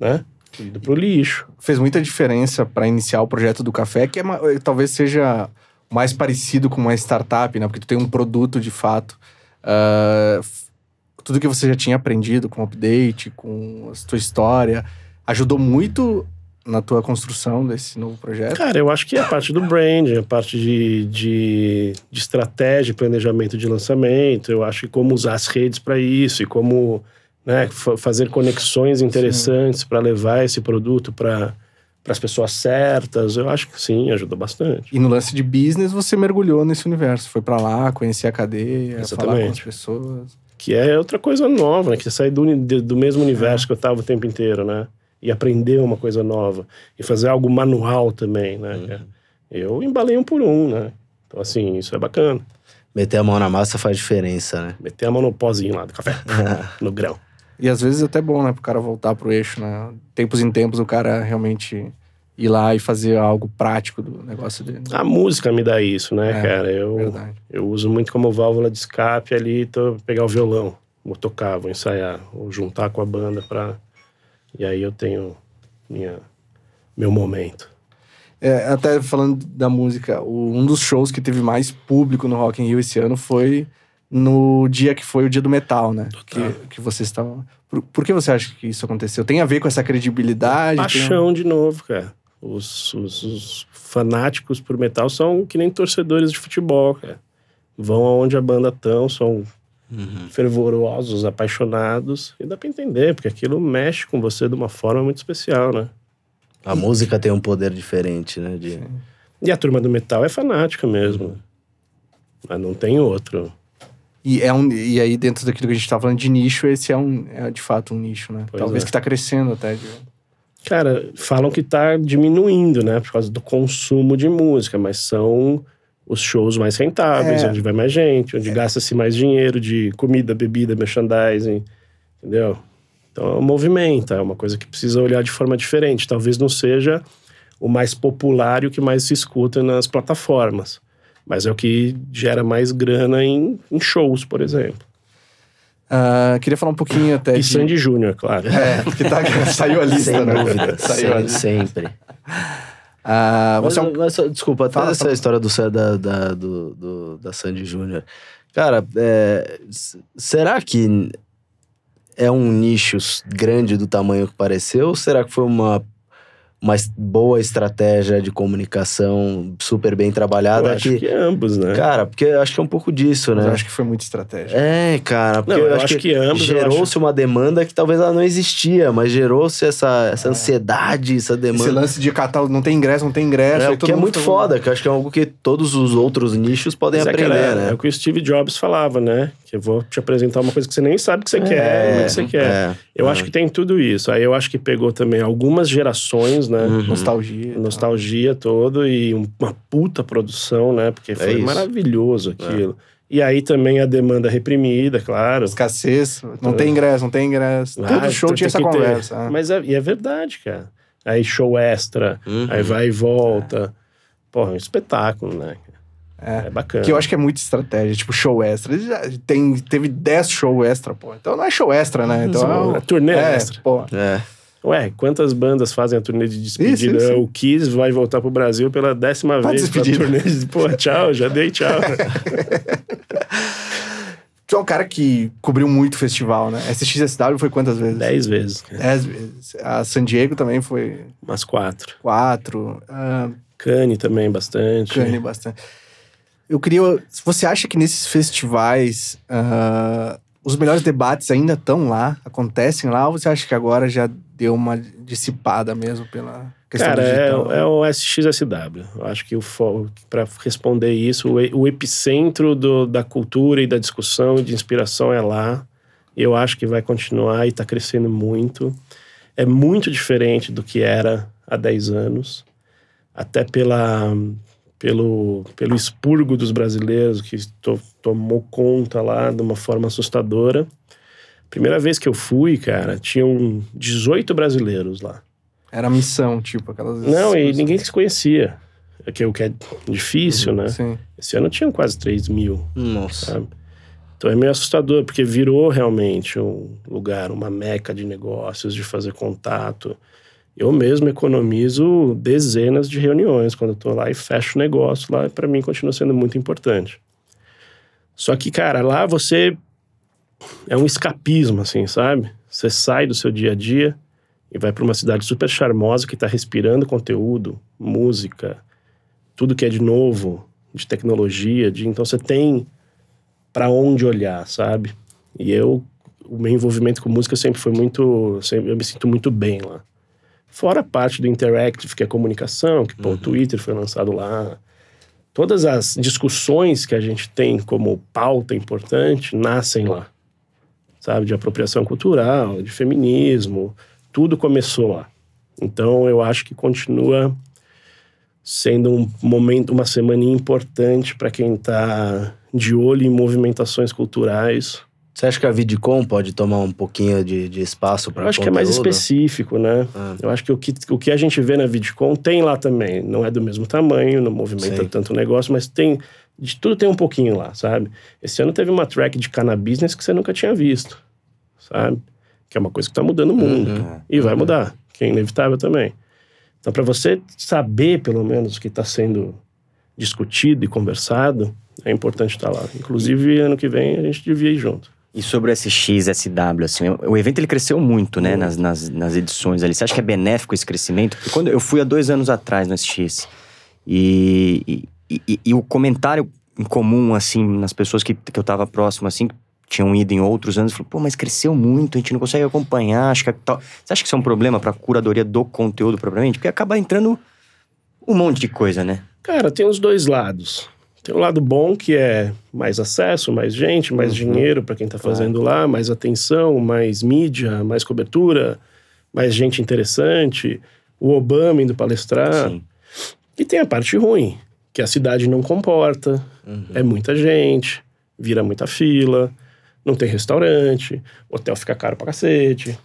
né? Ido pro lixo. fez muita diferença para iniciar o projeto do café, que é eh, talvez seja mais parecido com uma startup, né? Porque tu tem um produto de fato. F- tudo que você já tinha aprendido com o update, com a tua história, ajudou muito na tua construção desse novo projeto. Cara, eu acho que é a parte do brand, a parte de, de, de estratégia, planejamento de lançamento. Eu acho que como usar as redes para isso e como né, fa- fazer conexões interessantes para levar esse produto para as pessoas certas. Eu acho que sim, ajudou bastante. E no lance de business, você mergulhou nesse universo. Foi para lá, conhecer a cadeia, falar com as Exatamente. pessoas. Que é outra coisa nova, né? Que você sai do, do mesmo universo que eu estava o tempo inteiro, né? E aprender uma coisa nova. E fazer algo manual também, né? Uhum. Eu embalei um por um, né? Então, assim, isso é bacana. Meter a mão na massa faz diferença, né? Meter a mão no pozinho lá do café, [LAUGHS] no grão. E às vezes é até bom, né, pro cara voltar pro eixo, né? Tempos em tempos o cara realmente ir lá e fazer algo prático do negócio dele. A música me dá isso, né, É, cara? Eu, Verdade. eu uso muito como válvula de escape ali, tô, pegar o violão, vou tocar, vou ensaiar, vou juntar com a banda pra... E aí eu tenho minha, meu momento. É, até falando da música, o- um dos shows que teve mais público no Rock in Rio esse ano foi no dia que foi o dia do metal, né? Que, que vocês estavam... Por, por que você acha que isso aconteceu? Tem a ver com essa credibilidade? Tem- Paixão de novo, cara. Os, os- os fanáticos por metal são que nem torcedores de futebol, cara. Vão aonde a banda tão, são Uhum. fervorosos, apaixonados. E dá pra entender, porque aquilo mexe com você de uma forma muito especial, né? A música tem um poder diferente, né? De... E a turma do metal é fanática mesmo. Mas não tem outro. E, é um, e aí, dentro daquilo que a gente tá falando de nicho, esse é, um, é de fato um nicho, né? Pois Talvez é. que tá crescendo até. De... Cara, falam que tá diminuindo, né? Por causa do consumo de música, mas são os shows mais rentáveis, É. onde vai mais gente, onde gasta-se mais dinheiro de comida, bebida, merchandising, entendeu? Então é um movimento, é uma coisa que precisa olhar de forma diferente. Talvez não seja o mais popular e o que mais se escuta nas plataformas, mas é o que gera mais grana em, em shows, por exemplo. Ah, queria falar um pouquinho até E de... Sandy Júnior, claro. É, que tá, [LAUGHS] saiu a lista, Sem né? dúvida, Saiu a lista. sempre. Mas, você é um... mas desculpa, até Fala, essa fala. história do, da, da, do, do- da Sandy Júnior. Cara, é, será que é um nicho grande do tamanho que pareceu? Ou será que foi uma, uma boa estratégia de comunicação super bem Eu trabalhada? acho que ambos, né? Cara, porque eu acho que é um pouco disso, Mas né? eu acho que foi muito estratégia. É, cara, porque Não, eu, acho que, ambos. eu gerou-se acho- uma demanda que talvez ela não existia, mas gerou-se essa, É. essa ansiedade, essa Esse demanda. lance de catálogo, não tem ingresso, não tem ingresso. É, o que é muito fica- foda, que eu acho que é algo que todos os outros nichos podem Mas é aprender, aquela- né? É o que o Steve Jobs falava, né? Que eu vou te apresentar uma coisa que você nem sabe que você quer, o que você quer. é, Eu é. acho que tem tudo isso. Aí eu acho que pegou também algumas gerações, né? Uhum. Nostalgia. tal. Nostalgia todo e um- uma puta produção, né? Porque foi É maravilhoso aquilo. E aí também a demanda reprimida, claro. Escassez, não tem ingresso, não tem ingresso. Ah, Todo show tinha essa conversa. ah. Mas é, e é verdade, cara. Aí show extra, Uhum. aí vai e volta. Porra, é um espetáculo, né? É. É bacana. Que eu acho que é muita estratégia, tipo show extra. Ele já tem, teve 10 show extra, pô. Então não é show extra, né? Então é, um- É turnê é, extra. pô. É. Ué, quantas bandas fazem a turnê de despedida? Isso, isso. O Kiss vai voltar pro Brasil pela décima Pra vez pra despedida. turnê de... Pô, tchau, já dei tchau. [LAUGHS] Tu é um cara que cobriu muito festival, né? SXSW foi quantas vezes? Dez vezes. Dez vezes. A San Diego também foi Umas quatro. quatro. Ah, Cane também, bastante. Cane bastante. Eu queria. Você acha que nesses festivais ah, os melhores debates ainda estão lá, acontecem lá, ou você acha que agora já deu uma dissipada mesmo pela questão Cara, é, digital? é o SXSW. Eu acho que para responder isso, o, o epicentro do- da cultura e da discussão e de inspiração é lá. Eu acho que vai continuar e está crescendo muito. É muito diferente do que era há 10 anos. Até pela, pelo, pelo expurgo dos brasileiros que to- tomou conta lá de uma forma assustadora. Primeira vez que eu fui, cara, tinham 18 brasileiros lá. Era missão, tipo, aquelas. Não, e ninguém se conhecia. É que o que é difícil, né? Sim. Esse ano tinham quase 3 mil, Nossa. sabe? Então é meio assustador, porque virou realmente um lugar, uma meca de negócios, de fazer contato. Eu mesmo economizo dezenas de reuniões quando eu tô lá e fecho o negócio lá, para mim continua sendo muito importante. Só que, cara, lá você é um escapismo, assim, sabe? Você sai do seu dia a dia e vai para uma cidade super charmosa que está respirando conteúdo, música, tudo que é de novo, de tecnologia, de então você tem para onde olhar, sabe? E eu o meu envolvimento com música sempre foi muito, sempre, eu me sinto muito bem lá. Fora a parte do interactive, que é comunicação, que pô, o Twitter foi lançado lá. Todas as discussões que a gente tem como pauta importante nascem lá. Sabe, de apropriação cultural, de feminismo, tudo começou lá. Então eu acho que continua sendo um momento, uma semana importante para quem está de olho em movimentações culturais. Você acha que a Vidcom pode tomar um pouquinho de, de espaço para Eu acho que é mais específico, né? Ah. Eu acho que o, que o que a gente vê na VidCon tem lá também. Não é do mesmo tamanho, não movimenta Sim. tanto o negócio, mas tem. De tudo tem um pouquinho lá, sabe? Esse ano teve uma track de cannabis que você nunca tinha visto, sabe? Que é uma coisa que tá mudando o mundo. Uhum. E vai mudar, que é inevitável também. Então, para você saber, pelo menos, o que está sendo discutido e conversado, é importante estar lá. Inclusive, ano que vem, a gente devia ir junto. E sobre o SX, SW, assim, o- evento ele cresceu muito, né, nas, nas, nas edições ali. Você acha que é benéfico esse crescimento? Porque quando eu fui há dois anos atrás no SX, e, e, e- e o comentário em comum, assim, nas pessoas que, que eu tava próximo, assim, que tinham ido em outros anos, falou, pô, mas cresceu muito, a gente não consegue acompanhar, acho que é. Você acha que isso é um problema pra curadoria do conteúdo propriamente? Porque acaba entrando um monte de coisa, né? Cara, tem os dois lados. Tem o lado bom, que é mais acesso, mais gente, mais Uhum. dinheiro para quem tá fazendo lá, mais atenção, mais mídia, mais cobertura, mais gente interessante, o Obama indo palestrar. Sim. E tem a parte ruim, que a cidade não comporta, é muita gente, vira muita fila, não tem restaurante, o hotel fica caro pra cacete,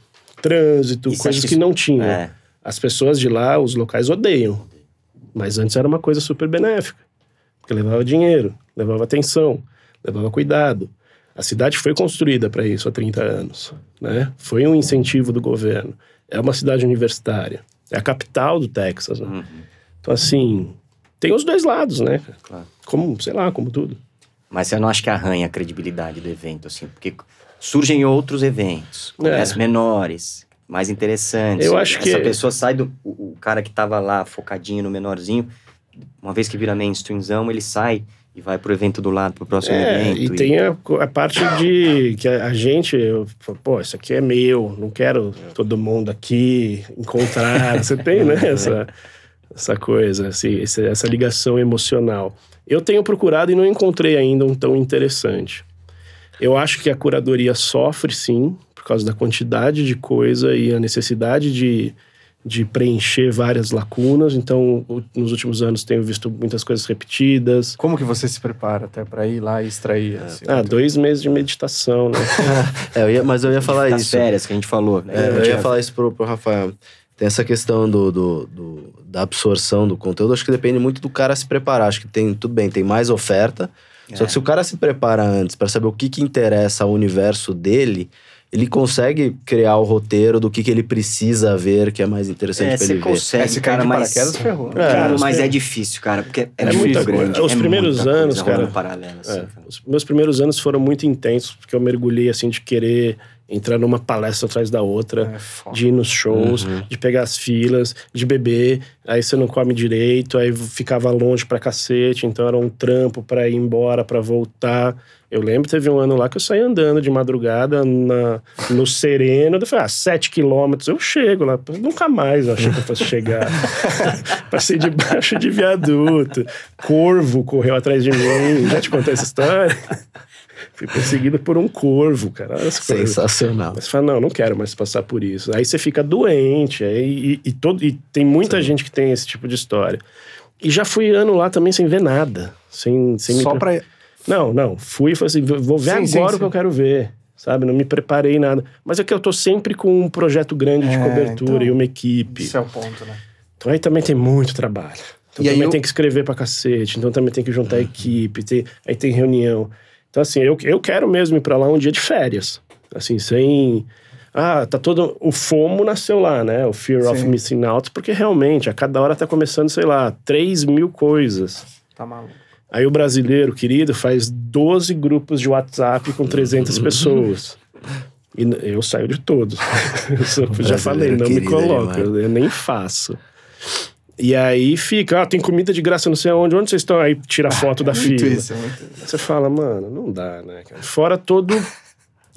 trânsito, você coisas que isso- não tinha. É. As pessoas de lá, os locais odeiam. Mas antes era uma coisa super benéfica. Porque levava dinheiro, levava atenção, levava cuidado. A cidade foi construída para isso há 30 anos. Né? Foi um incentivo do governo. É uma cidade universitária. É a capital do Texas. Né? Uhum. Então, assim, tem os dois lados, né? Claro. Como, sei lá, como tudo. Mas você não acha que arranha a credibilidade do evento, assim? Porque surgem outros eventos, congressos menores, mais interessantes. É. Eu acho que- Essa pessoa sai do... O, cara que tava lá focadinho no menorzinho, uma vez que vira mainstreamzão, ele sai e vai pro evento do lado, pro próximo É, evento. e tem a, a parte de que a, a gente, eu, pô, isso aqui é meu, não quero todo mundo aqui encontrar. Você tem, né, [LAUGHS] essa, essa coisa, assim, essa ligação emocional. Eu tenho procurado e não encontrei ainda um tão interessante. Eu acho que a curadoria sofre, sim, por causa da quantidade de coisa e a necessidade de, de preencher várias lacunas. Então, nos últimos anos, tenho visto muitas coisas repetidas. Como que você se prepara até pra ir lá e extrair? esse Ah, conteúdo? dois meses de meditação, né? [LAUGHS] É, eu ia- mas eu ia falar das isso. férias que a gente falou. né? É, eu ia Tinha- falar isso pro, pro Rafael. Tem essa questão do, do, do- da absorção do conteúdo. Acho que depende muito do cara se preparar. Acho que tem, tudo bem, tem mais oferta. Só É. que se o cara se prepara antes para saber o que, que interessa ao universo dele, ele consegue criar o roteiro do que, que ele precisa ver que é mais interessante É, pra ele ver. consegue, É, se cair cara, mas... paraquedas, ferrou. É, Cara, mas é difícil, cara, porque é, É muito muita grande. Os é primeiros muita anos, coisa cara, paralelo, assim, É, cara. os meus primeiros anos foram muito intensos, porque eu mergulhei, assim, de querer entrar numa palestra atrás da outra. É. De ir nos shows, de pegar as filas, de beber, aí você não come direito, aí ficava longe pra cacete, então era um trampo pra ir embora, pra voltar. Eu lembro, teve um ano lá que eu saí andando de madrugada na, no Sereno, eu falei, ah, sete quilômetros, eu chego lá. Nunca mais eu achei que eu fosse chegar. [LAUGHS] Passei debaixo de viaduto, corvo correu atrás de mim, já te contei essa história? Fui perseguido por um corvo, cara. Olha as. Sensacional. Mas você fala, não, não quero mais passar por isso. Aí você fica doente, aí, e, e todo, e tem muita gente que tem esse tipo de história. E já fui ano lá também sem ver nada. Sem, sem me Só pre- pra. Não, não. Fui e falei assim, vou ver Sim, agora sim, o que eu quero ver. Sabe? Não me preparei nada. Mas é que eu tô sempre com um projeto grande de É, cobertura então, e uma equipe. Isso é o ponto, né? Então aí também tem muito trabalho. Então E também eu- tem que escrever pra cacete. Então também tem que juntar a equipe. Tem, aí tem reunião. Então assim, eu, eu quero mesmo ir pra lá um dia de férias. Assim, sem... Ah, tá todo... O FOMO nasceu lá, né? O Fear of Sim. Missing Out. Porque realmente, a cada hora tá começando, sei lá, 3 mil coisas. Tá maluco. Aí o brasileiro, querido, faz 12 grupos de WhatsApp com 300 [LAUGHS] pessoas. E eu saio de todos. [LAUGHS] Eu já falei, não me é demais. eu, nem faço. E aí fica, ah, tem comida de graça não sei aonde, onde vocês estão? Aí tira a foto da [LAUGHS] Muito fila. isso, é muito. Você fala, mano, não dá, né? cara? Fora todo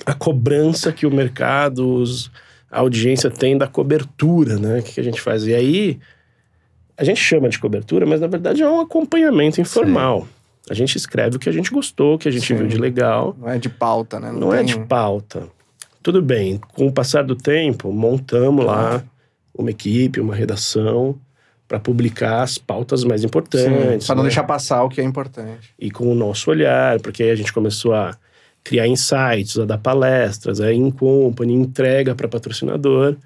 a cobrança que o mercado, os- a audiência tem da cobertura, né? O que, que a gente faz? E aí, a gente chama de cobertura, mas na verdade é um acompanhamento informal. A gente escreve o que a gente gostou, o que a gente Sim. viu de legal. Não é de pauta, né? Não, é tem- de pauta. Tudo bem, com o passar do tempo, montamos lá uma equipe, uma redação para publicar as pautas mais Sim, importantes. pra não né? deixar passar o que é importante. e com o nosso olhar, porque aí a gente começou a criar insights, a dar palestras, a in company, entrega para patrocinador.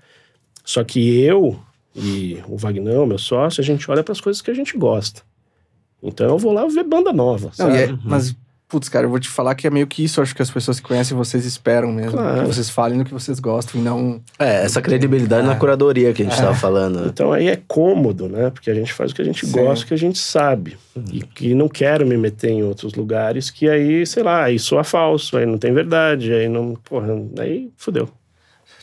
Só que eu e o Vagnão, meu sócio, a gente olha para as coisas que a gente gosta. Então eu vou lá ver banda nova, Não, sabe? é- Mas, putz, cara, eu vou te falar que é meio que isso. Acho que as pessoas que conhecem vocês esperam mesmo. Claro. Que vocês falem do que vocês gostam e não. É, essa credibilidade É. na curadoria que a gente É. tava falando. Então aí é cômodo, né? Porque a gente faz o que a gente Sim. gosta, o que a gente sabe. E que não quero me meter em outros lugares que aí, sei lá, aí soa falso, aí não tem verdade, aí não. Porra, aí fudeu.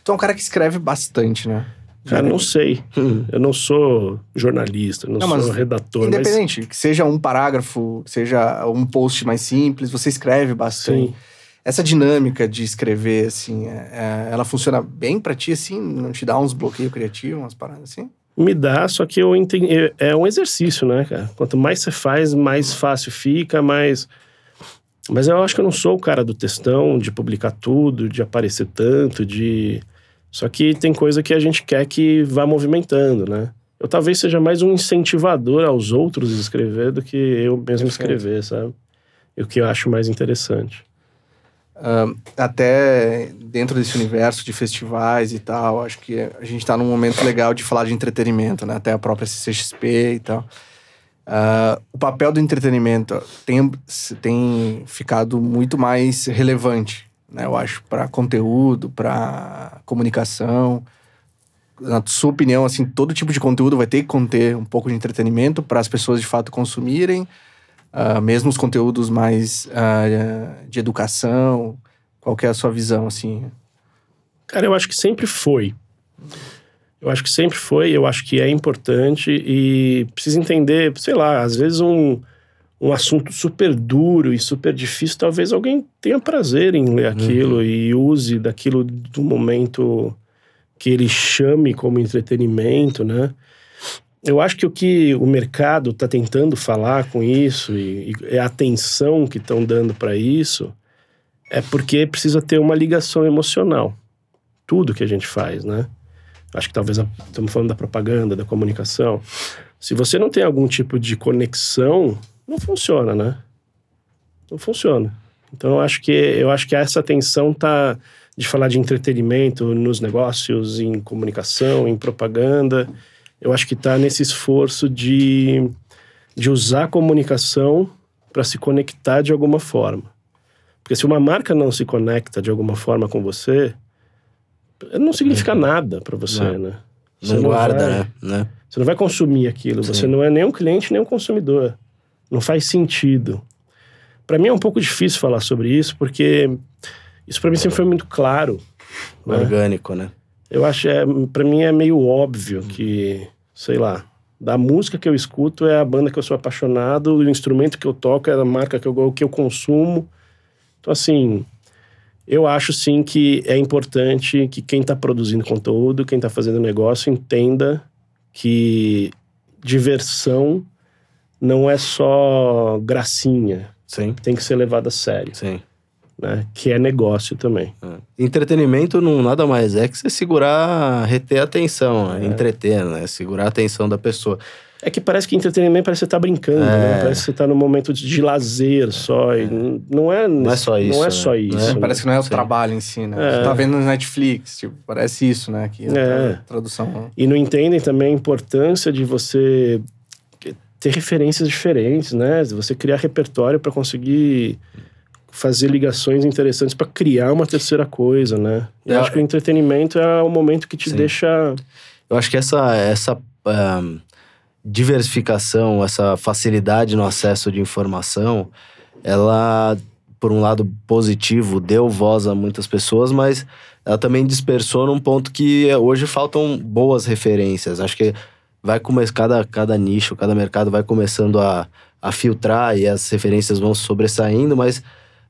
Tu é um cara que escreve bastante, né? Cara, não sei. Eu não sou jornalista, não, Não, mas sou redator, mas Independente, que seja um parágrafo, que seja um post mais simples, você escreve bastante. sim. Essa dinâmica de escrever, assim, é- é- ela funciona bem pra ti, assim? Não te dá uns bloqueios criativos, umas paradas assim? Me dá, só que eu entendi. É um exercício, né, cara? Quanto mais você faz, mais fácil fica, mais. Mas eu acho que eu não sou o cara do textão, de publicar tudo, de aparecer tanto, de. Só que tem coisa que a gente quer que vá movimentando, né? Eu talvez seja mais um incentivador aos outros escrever do que eu mesmo escrever, sabe? E o que eu acho mais interessante. Até dentro desse universo de festivais e tal, acho que a gente está num momento legal de falar de entretenimento, né? Até a própria CCXP e tal. Uh, o papel do entretenimento tem, tem ficado muito mais relevante, né? Eu acho, para conteúdo, para comunicação. Na sua opinião, assim, todo tipo de conteúdo vai ter que conter um pouco de entretenimento para as pessoas de fato consumirem uh, mesmo os conteúdos mais uh, de educação? Qual é a sua visão, assim? Cara, eu acho que sempre foi. Eu acho que sempre foi, eu acho que é importante e precisa entender, sei lá, às vezes um, um assunto super duro e super difícil, talvez alguém tenha prazer em ler aquilo uhum. e use daquilo do momento que ele chame como entretenimento, né? eu acho que o que o mercado está tentando falar com isso e, e a atenção que estão dando para isso é porque precisa ter uma ligação emocional. Tudo que a gente faz, né? Acho que talvez estamos falando da propaganda, da comunicação. Se você não tem algum tipo de conexão, não funciona, né? Não funciona. Então eu acho que eu acho que essa atenção tá de falar de entretenimento nos negócios, em comunicação, em propaganda eu acho que está nesse esforço de, de usar a comunicação para se conectar de alguma forma. Porque se uma marca não se conecta de alguma forma com você, não significa uhum. nada para você, não. né? Você não, não guarda, vai, né? Você não vai consumir aquilo. Sim. Você não é nem um cliente, nem um consumidor. Não faz sentido. Para mim é um pouco difícil falar sobre isso, porque isso para mim sempre foi muito claro. Né? Orgânico, né? Eu acho, é, para mim é meio óbvio que, sei lá, da música que eu escuto é a banda que eu sou apaixonado, o instrumento que eu toco é a marca que eu, que eu consumo. Então, assim, eu acho sim que é importante que quem está produzindo conteúdo, quem está fazendo negócio, entenda que diversão não é só gracinha. Sim. Tem que ser levado a sério. Sim né? Que é negócio também. É. Entretenimento não nada mais é que você segurar, reter a atenção, é. entreter, né? Segurar a atenção da pessoa. É que parece que entretenimento parece que você tá brincando, né? é. né? Parece que você tá num momento de lazer só. É. não, é, não é só isso. Não é só né? isso. Né? Parece que não é o Sim. trabalho em si, né? É. Você tá vendo no Netflix, tipo, parece isso, né? Que é. tradução. E não entendem também a importância de você ter referências diferentes, né? Você criar repertório para conseguir fazer ligações interessantes para criar uma terceira coisa, né? Eu é, acho que o entretenimento é o momento que te sim. deixa. Eu acho que essa, essa um, diversificação, essa facilidade no acesso de informação, ela, por um lado positivo, deu voz a muitas pessoas, mas ela também dispersou num ponto que hoje faltam boas referências. Acho que vai começar cada, cada nicho, cada mercado vai começando a, a filtrar e as referências vão sobressaindo, mas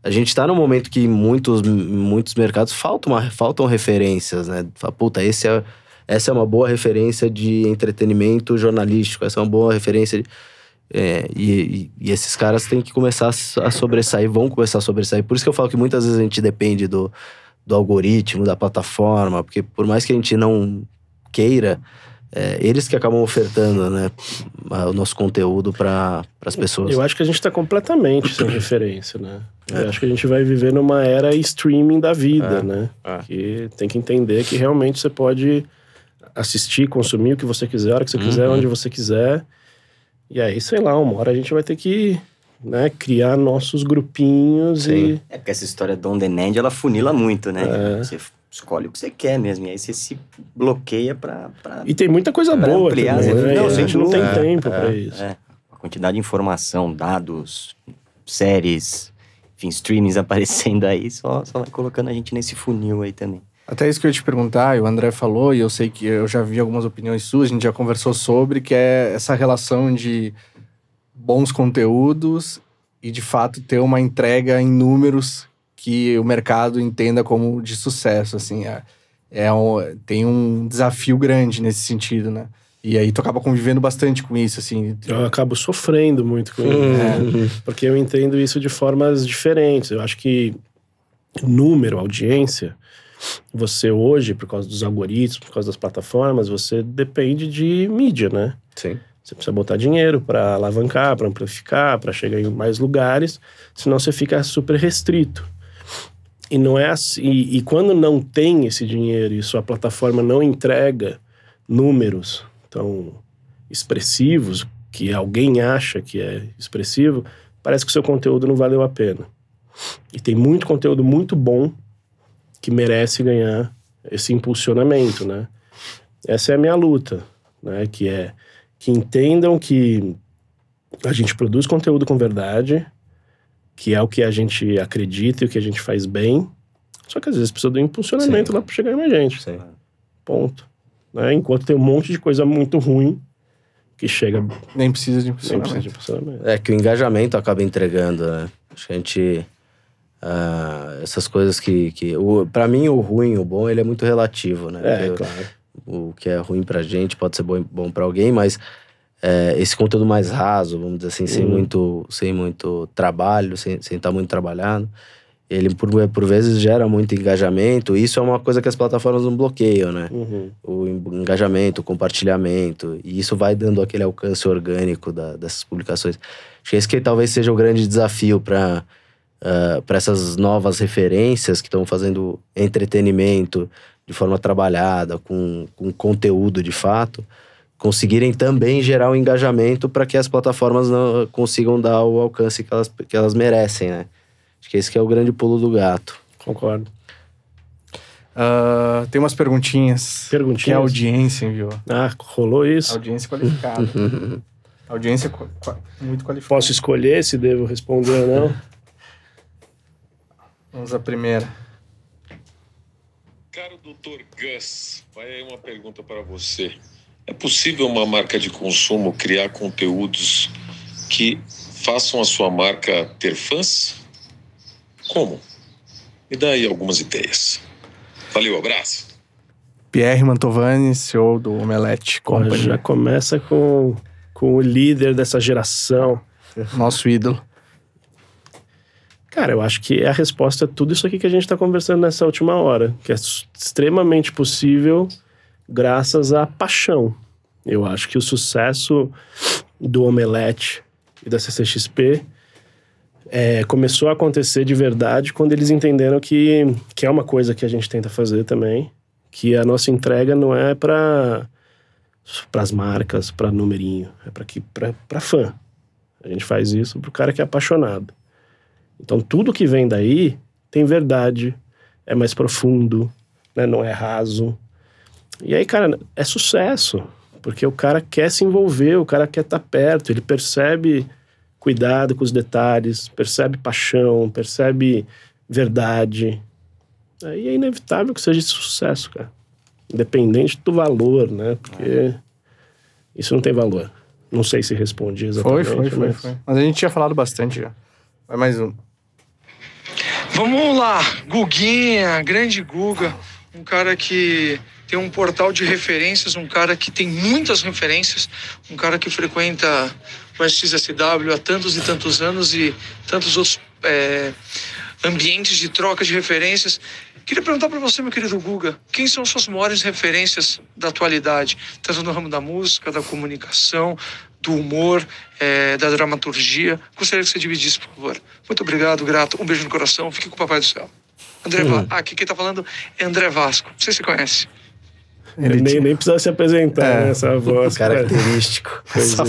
a gente está num momento que muitos, muitos mercados faltam, uma, faltam referências, né? Fala, puta, esse é, essa é uma boa referência de entretenimento jornalístico, essa é uma boa referência de, é, e, e, esses caras têm que começar a sobressair, vão começar a sobressair. Por isso que eu falo que muitas vezes a gente depende do, do algoritmo, da plataforma, porque por mais que a gente não queira, é, eles que acabam ofertando né, o nosso conteúdo para as pessoas. Eu acho que a gente está completamente sem referência, né? É. Eu acho que a gente vai viver numa era streaming da vida, é. né? É. Que tem que entender que realmente você pode assistir, consumir o que você quiser, a hora que você uhum. quiser, onde você quiser. E aí, sei lá, uma hora a gente vai ter que né, criar nossos grupinhos Sim. e... É porque essa história do on demand, ela funila muito, né? É. Você escolhe o que você quer mesmo. E aí você se bloqueia pra. pra e tem muita coisa boa ampliar também, né? Não, a gente não tem é, tempo é, pra isso. É. A quantidade de informação, dados, séries, enfim, streamings [LAUGHS] aparecendo aí, só, só vai colocando a gente nesse funil aí também. Até isso que eu ia te perguntar, e o André falou, e eu sei que eu já vi algumas opiniões suas, a gente já conversou sobre, que é essa relação de bons conteúdos e de fato ter uma entrega em números que o mercado entenda como de sucesso, assim. É, é um, tem um desafio grande nesse sentido, né? E aí tu acaba convivendo bastante com isso, assim. Eu acabo sofrendo muito com isso. Hum. Porque eu entendo isso de formas diferentes. Eu acho que número, audiência, você hoje, por causa dos algoritmos, por causa das plataformas, você depende de mídia, né? Sim. Você precisa botar dinheiro para alavancar, para amplificar, para chegar em mais lugares, senão você fica super restrito. E não é assim. E, e quando não tem esse dinheiro e sua plataforma não entrega números tão expressivos que alguém acha que é expressivo, parece que o seu conteúdo não valeu a pena. E tem muito conteúdo muito bom que merece ganhar esse impulsionamento, né? Essa é a minha luta, né? Que é que entendam que a gente produz conteúdo com verdade, que é o que a gente acredita e o que a gente faz bem, só que às vezes precisa do impulsionamento Sim. lá para chegar em mais gente. Sim. Ponto. Né? Enquanto tem um monte de coisa muito ruim que chega Nem precisa de impulsionamento. de impulsionamento. É que o engajamento acaba entregando, né? Acho que a gente. ah, essas coisas que. que o, pra mim, o ruim, o bom, ele é muito relativo, né? É, Eu- claro. o que é ruim pra gente pode ser bom, bom para alguém, mas é, esse conteúdo mais raso, vamos dizer assim, sem, Uhum. muito, sem muito trabalho, sem estar sem tá muito trabalhado, ele por, por vezes gera muito engajamento. Isso é uma coisa que as plataformas não bloqueiam, né? Uhum. O en- engajamento, o compartilhamento, e isso vai dando aquele alcance orgânico da- dessas publicações. Acho que esse que talvez seja o grande desafio para para essas novas referências que estão fazendo entretenimento de forma trabalhada, com, com conteúdo de fato, conseguirem também gerar um engajamento para que as plataformas não consigam dar o alcance que elas, que elas merecem, né? Acho que esse que é o grande pulo do gato. Concordo. Ah, tem umas perguntinhas. Perguntinhas? Que a audiência enviou. Ah, rolou isso? Audiência qualificada. [LAUGHS] audiência muito qualificada. Posso escolher se devo responder ou não? [LAUGHS] Vamos à primeira. Caro Dr. Gus, vai aí uma pergunta para você. É possível uma marca de consumo criar conteúdos que façam a sua marca ter fãs? Como? Me dá aí algumas ideias. Valeu, abraço. Pierre Mantovani, CEO do Omelete Company. já começa com, com o líder dessa geração. Nosso ídolo. Cara, eu acho que a resposta é tudo isso aqui que a gente está conversando nessa última hora, que é extremamente possível graças à paixão. Eu acho que o sucesso do Omelete e da CCXP é, começou a acontecer de verdade quando eles entenderam que, que é uma coisa que a gente tenta fazer também, que a nossa entrega não é para as marcas, para numerinho, é para que para fã. A gente faz isso pro cara que é apaixonado. Então tudo que vem daí tem verdade, é mais profundo, né? não é raso. E aí, cara, é sucesso, porque o cara quer se envolver, o cara quer estar perto, ele percebe cuidado com os detalhes, percebe paixão, percebe verdade. Aí é inevitável que seja esse sucesso, cara. Independente do valor, né? Porque isso não tem valor. Não sei se respondi Foi, exatamente. foi, foi, mas- foi. Mas a gente tinha falado bastante já. Vai mais um. Vamos lá, Guguinha, grande Guga, um cara que tem um portal de referências, um cara que tem muitas referências, um cara que frequenta o SXSW há tantos e tantos anos e tantos outros é, ambientes de troca de referências. Queria perguntar para você, meu querido Guga, quem são suas maiores referências da atualidade, tanto no ramo da música, da comunicação, do humor, é, da dramaturgia? Gostaria que você dividisse, por favor. Muito obrigado, grato. Um beijo no coração. Fique com o Papai do Céu. André Va- Ah, aqui quem tá falando é André Vasco. Sei se você conhece. Ele nem, tinha- nem precisa se apresentar, É. né? Essa voz. cara. Característico. [LAUGHS] Pois é.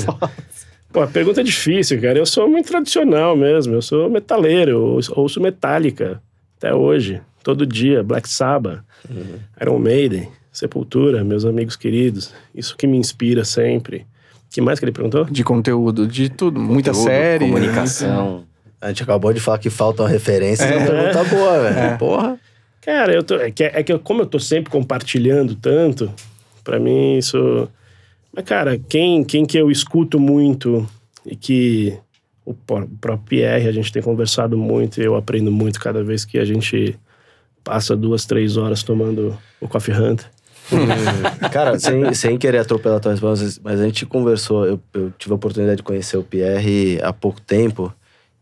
Pô, a pergunta é difícil, cara. Eu sou muito tradicional mesmo. Eu sou metaleiro, eu ouço- Metallica até hoje, todo dia. Black Sabbath, Iron Maiden, Sepultura, meus amigos queridos. Isso que me inspira sempre. O que mais que ele perguntou? De conteúdo, de tudo. Muita Conteúdo, série. Comunicação. A gente acabou de falar que faltam referências, é É. uma pergunta boa, velho. Porra. Cara, eu tô, é, que, é que eu- como eu tô sempre compartilhando tanto, pra mim isso. Mas, cara, quem, quem que eu escuto muito e que o próprio Pierre, a gente tem conversado muito e eu aprendo muito cada vez que a gente passa duas, três horas tomando o Coffee Hunter. [LAUGHS] Cara, sem, sem querer atropelar a tua resposta, mas a gente conversou, eu, eu tive a oportunidade de conhecer o Pierre há pouco tempo.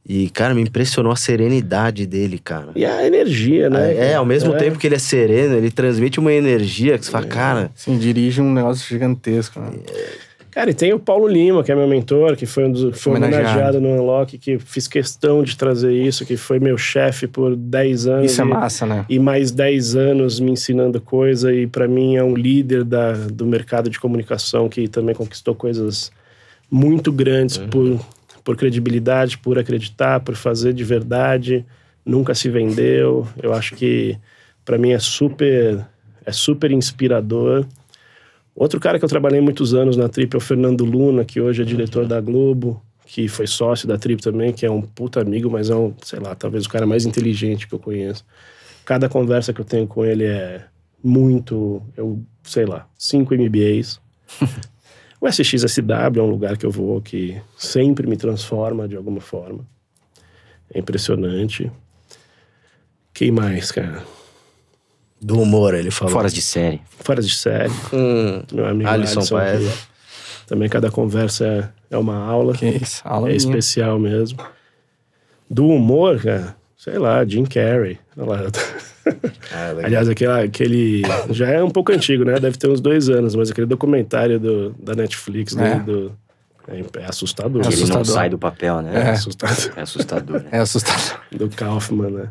E, cara, me impressionou a serenidade dele, cara. E a energia, né? É, ao mesmo É. tempo que ele é sereno, ele transmite uma energia que você fala, cara, Sim, dirige um negócio gigantesco. Né? Cara, e tem o Paulo Lima, que é meu mentor, que foi, um dos, foi Homenageado. homenageado no Unlock, que fiz questão de trazer isso, que foi meu chefe por 10 anos. Isso é e- massa, né? e mais 10 anos me ensinando coisa e para mim é um líder da, do mercado de comunicação que também conquistou coisas muito grandes por, por credibilidade, por acreditar, por fazer de verdade, nunca se vendeu. Eu acho que para mim é super é super inspirador. Outro cara que eu trabalhei muitos anos na Trip é o Fernando Luna, que hoje é diretor da Globo, que foi sócio da Trip também, que é um puta amigo, mas é um, sei lá, talvez o cara mais inteligente que eu conheço. Cada conversa que eu tenho com ele é muito, eu sei lá, 5 MBAs. [LAUGHS] o SXSW é um lugar que eu vou que sempre me transforma de alguma forma. É impressionante. Quem mais, cara? do humor, ele falou. Fora de série. Fora de série. Hum, Meu amigo Alisson Alisson, Paes. também cada conversa é, é uma aula. Que isso, aula É minha. especial mesmo. Do humor, cara, sei lá, Jim Carrey. Olha lá. ah, legal. Aliás, aquele, aquele. Já é um pouco antigo, né? Deve ter uns dois anos, mas aquele documentário do, da Netflix, né? É. Do, é, é assustador. É Ele não assustador. sai do papel, É, né? assustador. É assustador. né? É assustador. Do Kaufman, né?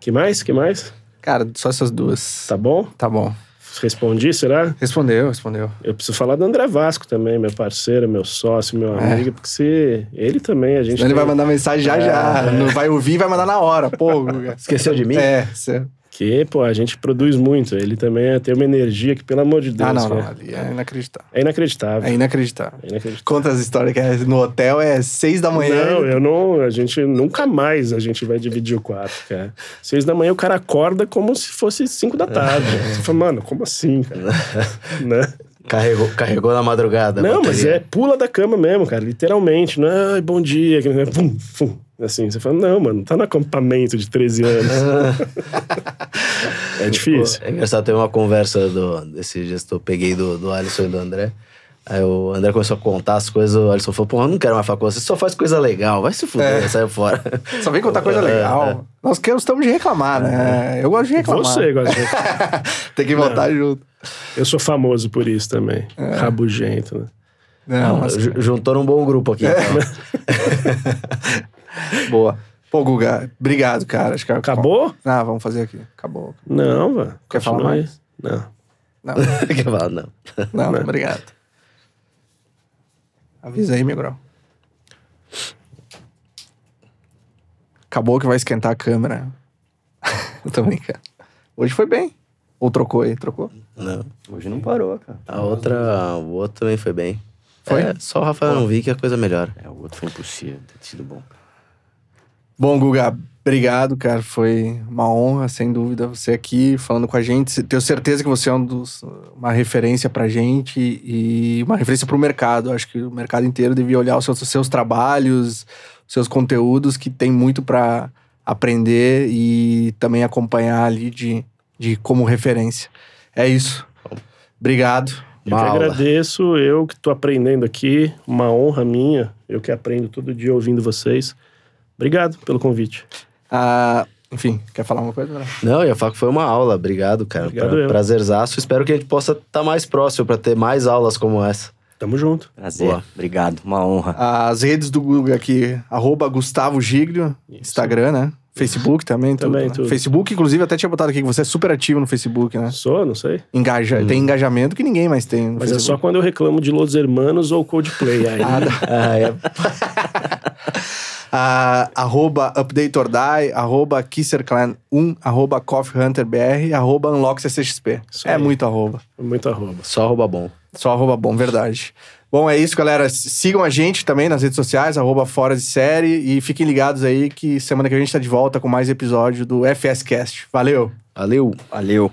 Que mais? Que mais? Cara, só essas duas. Tá bom? Tá bom. Respondi, será? Respondeu, respondeu. Eu preciso falar do André Vasco também, meu parceiro, meu sócio, meu É. amigo, porque se ele também, a gente. Senão ele vai tem- mandar mensagem já já. Não vai ouvir e vai mandar na hora. Pô. [LAUGHS] Esqueceu de mim? É, cê... Que, pô, a gente produz muito. Ele também é- tem uma energia que, pelo amor de Deus. Ah, não, não. Ali é inacreditável. É inacreditável. É inacreditável. É inacreditável. Conta as histórias que é no hotel é seis da manhã. Não, eu não. A gente nunca mais a gente vai dividir o quarto, cara. Seis da manhã o cara acorda como se fosse cinco da tarde. [LAUGHS] Você fala, mano, como assim, cara? [LAUGHS] né? Carregou, carregou na madrugada. Não, mas é pula da cama mesmo, cara, literalmente. Não é "Ai, bom dia, pum, pum. Assim, você fala, não, mano, tá no acampamento de 13 anos. [LAUGHS] é difícil. É engraçado, teve uma conversa do, desse gesto que eu peguei do, do Alisson e do André. Aí o André começou a contar as coisas, o Alisson falou, pô, eu não quero mais falar com você, você só faz coisa legal, vai se fuder, É. sai fora. Só vem contar coisa [LAUGHS] É, legal. Nós que estamos de reclamar, né? Eu gosto de reclamar. Você gosta de... [LAUGHS] Tem que voltar junto. Eu sou famoso por isso também. Rabugento, né? Não, mas... Ju- Juntou num bom grupo aqui. então. Boa. Pô, Guga, obrigado, cara. Acho que Acabou? Ah, vamos fazer aqui. Acabou. Não, velho. Quer falar mais? Não. Não, [LAUGHS] Quer falar, não. não, Não. obrigado. Avisa aí, Miguel. Acabou que vai esquentar a câmera. [LAUGHS] Eu tô brincando. Hoje foi bem. Ou trocou aí? Trocou? Não. Hoje não parou, cara. A outra, o outro também foi bem. Foi? É, só o Rafael não vi que a coisa melhora. É, o outro foi impossível ter sido bom. Bom, Guga, obrigado, cara. Foi uma honra, sem dúvida, você aqui falando com a gente. Tenho certeza que você é um dos, uma referência pra gente e uma referência pro mercado. Acho que o mercado inteiro devia olhar os seus, os seus trabalhos, os seus conteúdos, que tem muito pra aprender e também acompanhar ali de, de como referência. É isso. Obrigado. Eu que agradeço, eu que tô aprendendo aqui, uma honra minha, eu que aprendo todo dia ouvindo vocês. Obrigado pelo convite. Ah, enfim, quer falar uma coisa? André? Não, eu ia falar que foi uma aula. Obrigado, cara. Obrigado pra, eu. prazerzaço. Espero que a gente possa estar mais próximo pra ter mais aulas como essa. Tamo junto. Prazer. Boa. Obrigado. Uma honra. As redes do Guga aqui, arroba Gustavo Giglio, Instagram, né? Facebook também, tudo. Também, né? tudo. Facebook, inclusive, até tinha botado aqui que você é super ativo no Facebook, né? Sou, não sei. Engaja, Tem engajamento que ninguém mais tem no Mas é só Facebook. quando eu reclamo de Los Hermanos ou Coldplay. Aí, [LAUGHS] Ah, é. [LAUGHS] Ah, arroba Update or Die, arroba KisserClan1, arroba CoffeeHunterBR, arroba UnlockCCXP. É muito arroba. muito arroba. Só rouba bom. Só arroba bom, verdade. Bom, é isso, galera. Sigam a gente também nas redes sociais, arroba Fora de Série. E fiquem ligados aí que semana que vem a gente tá de volta com mais episódio do FSCast. Valeu! Valeu. Valeu.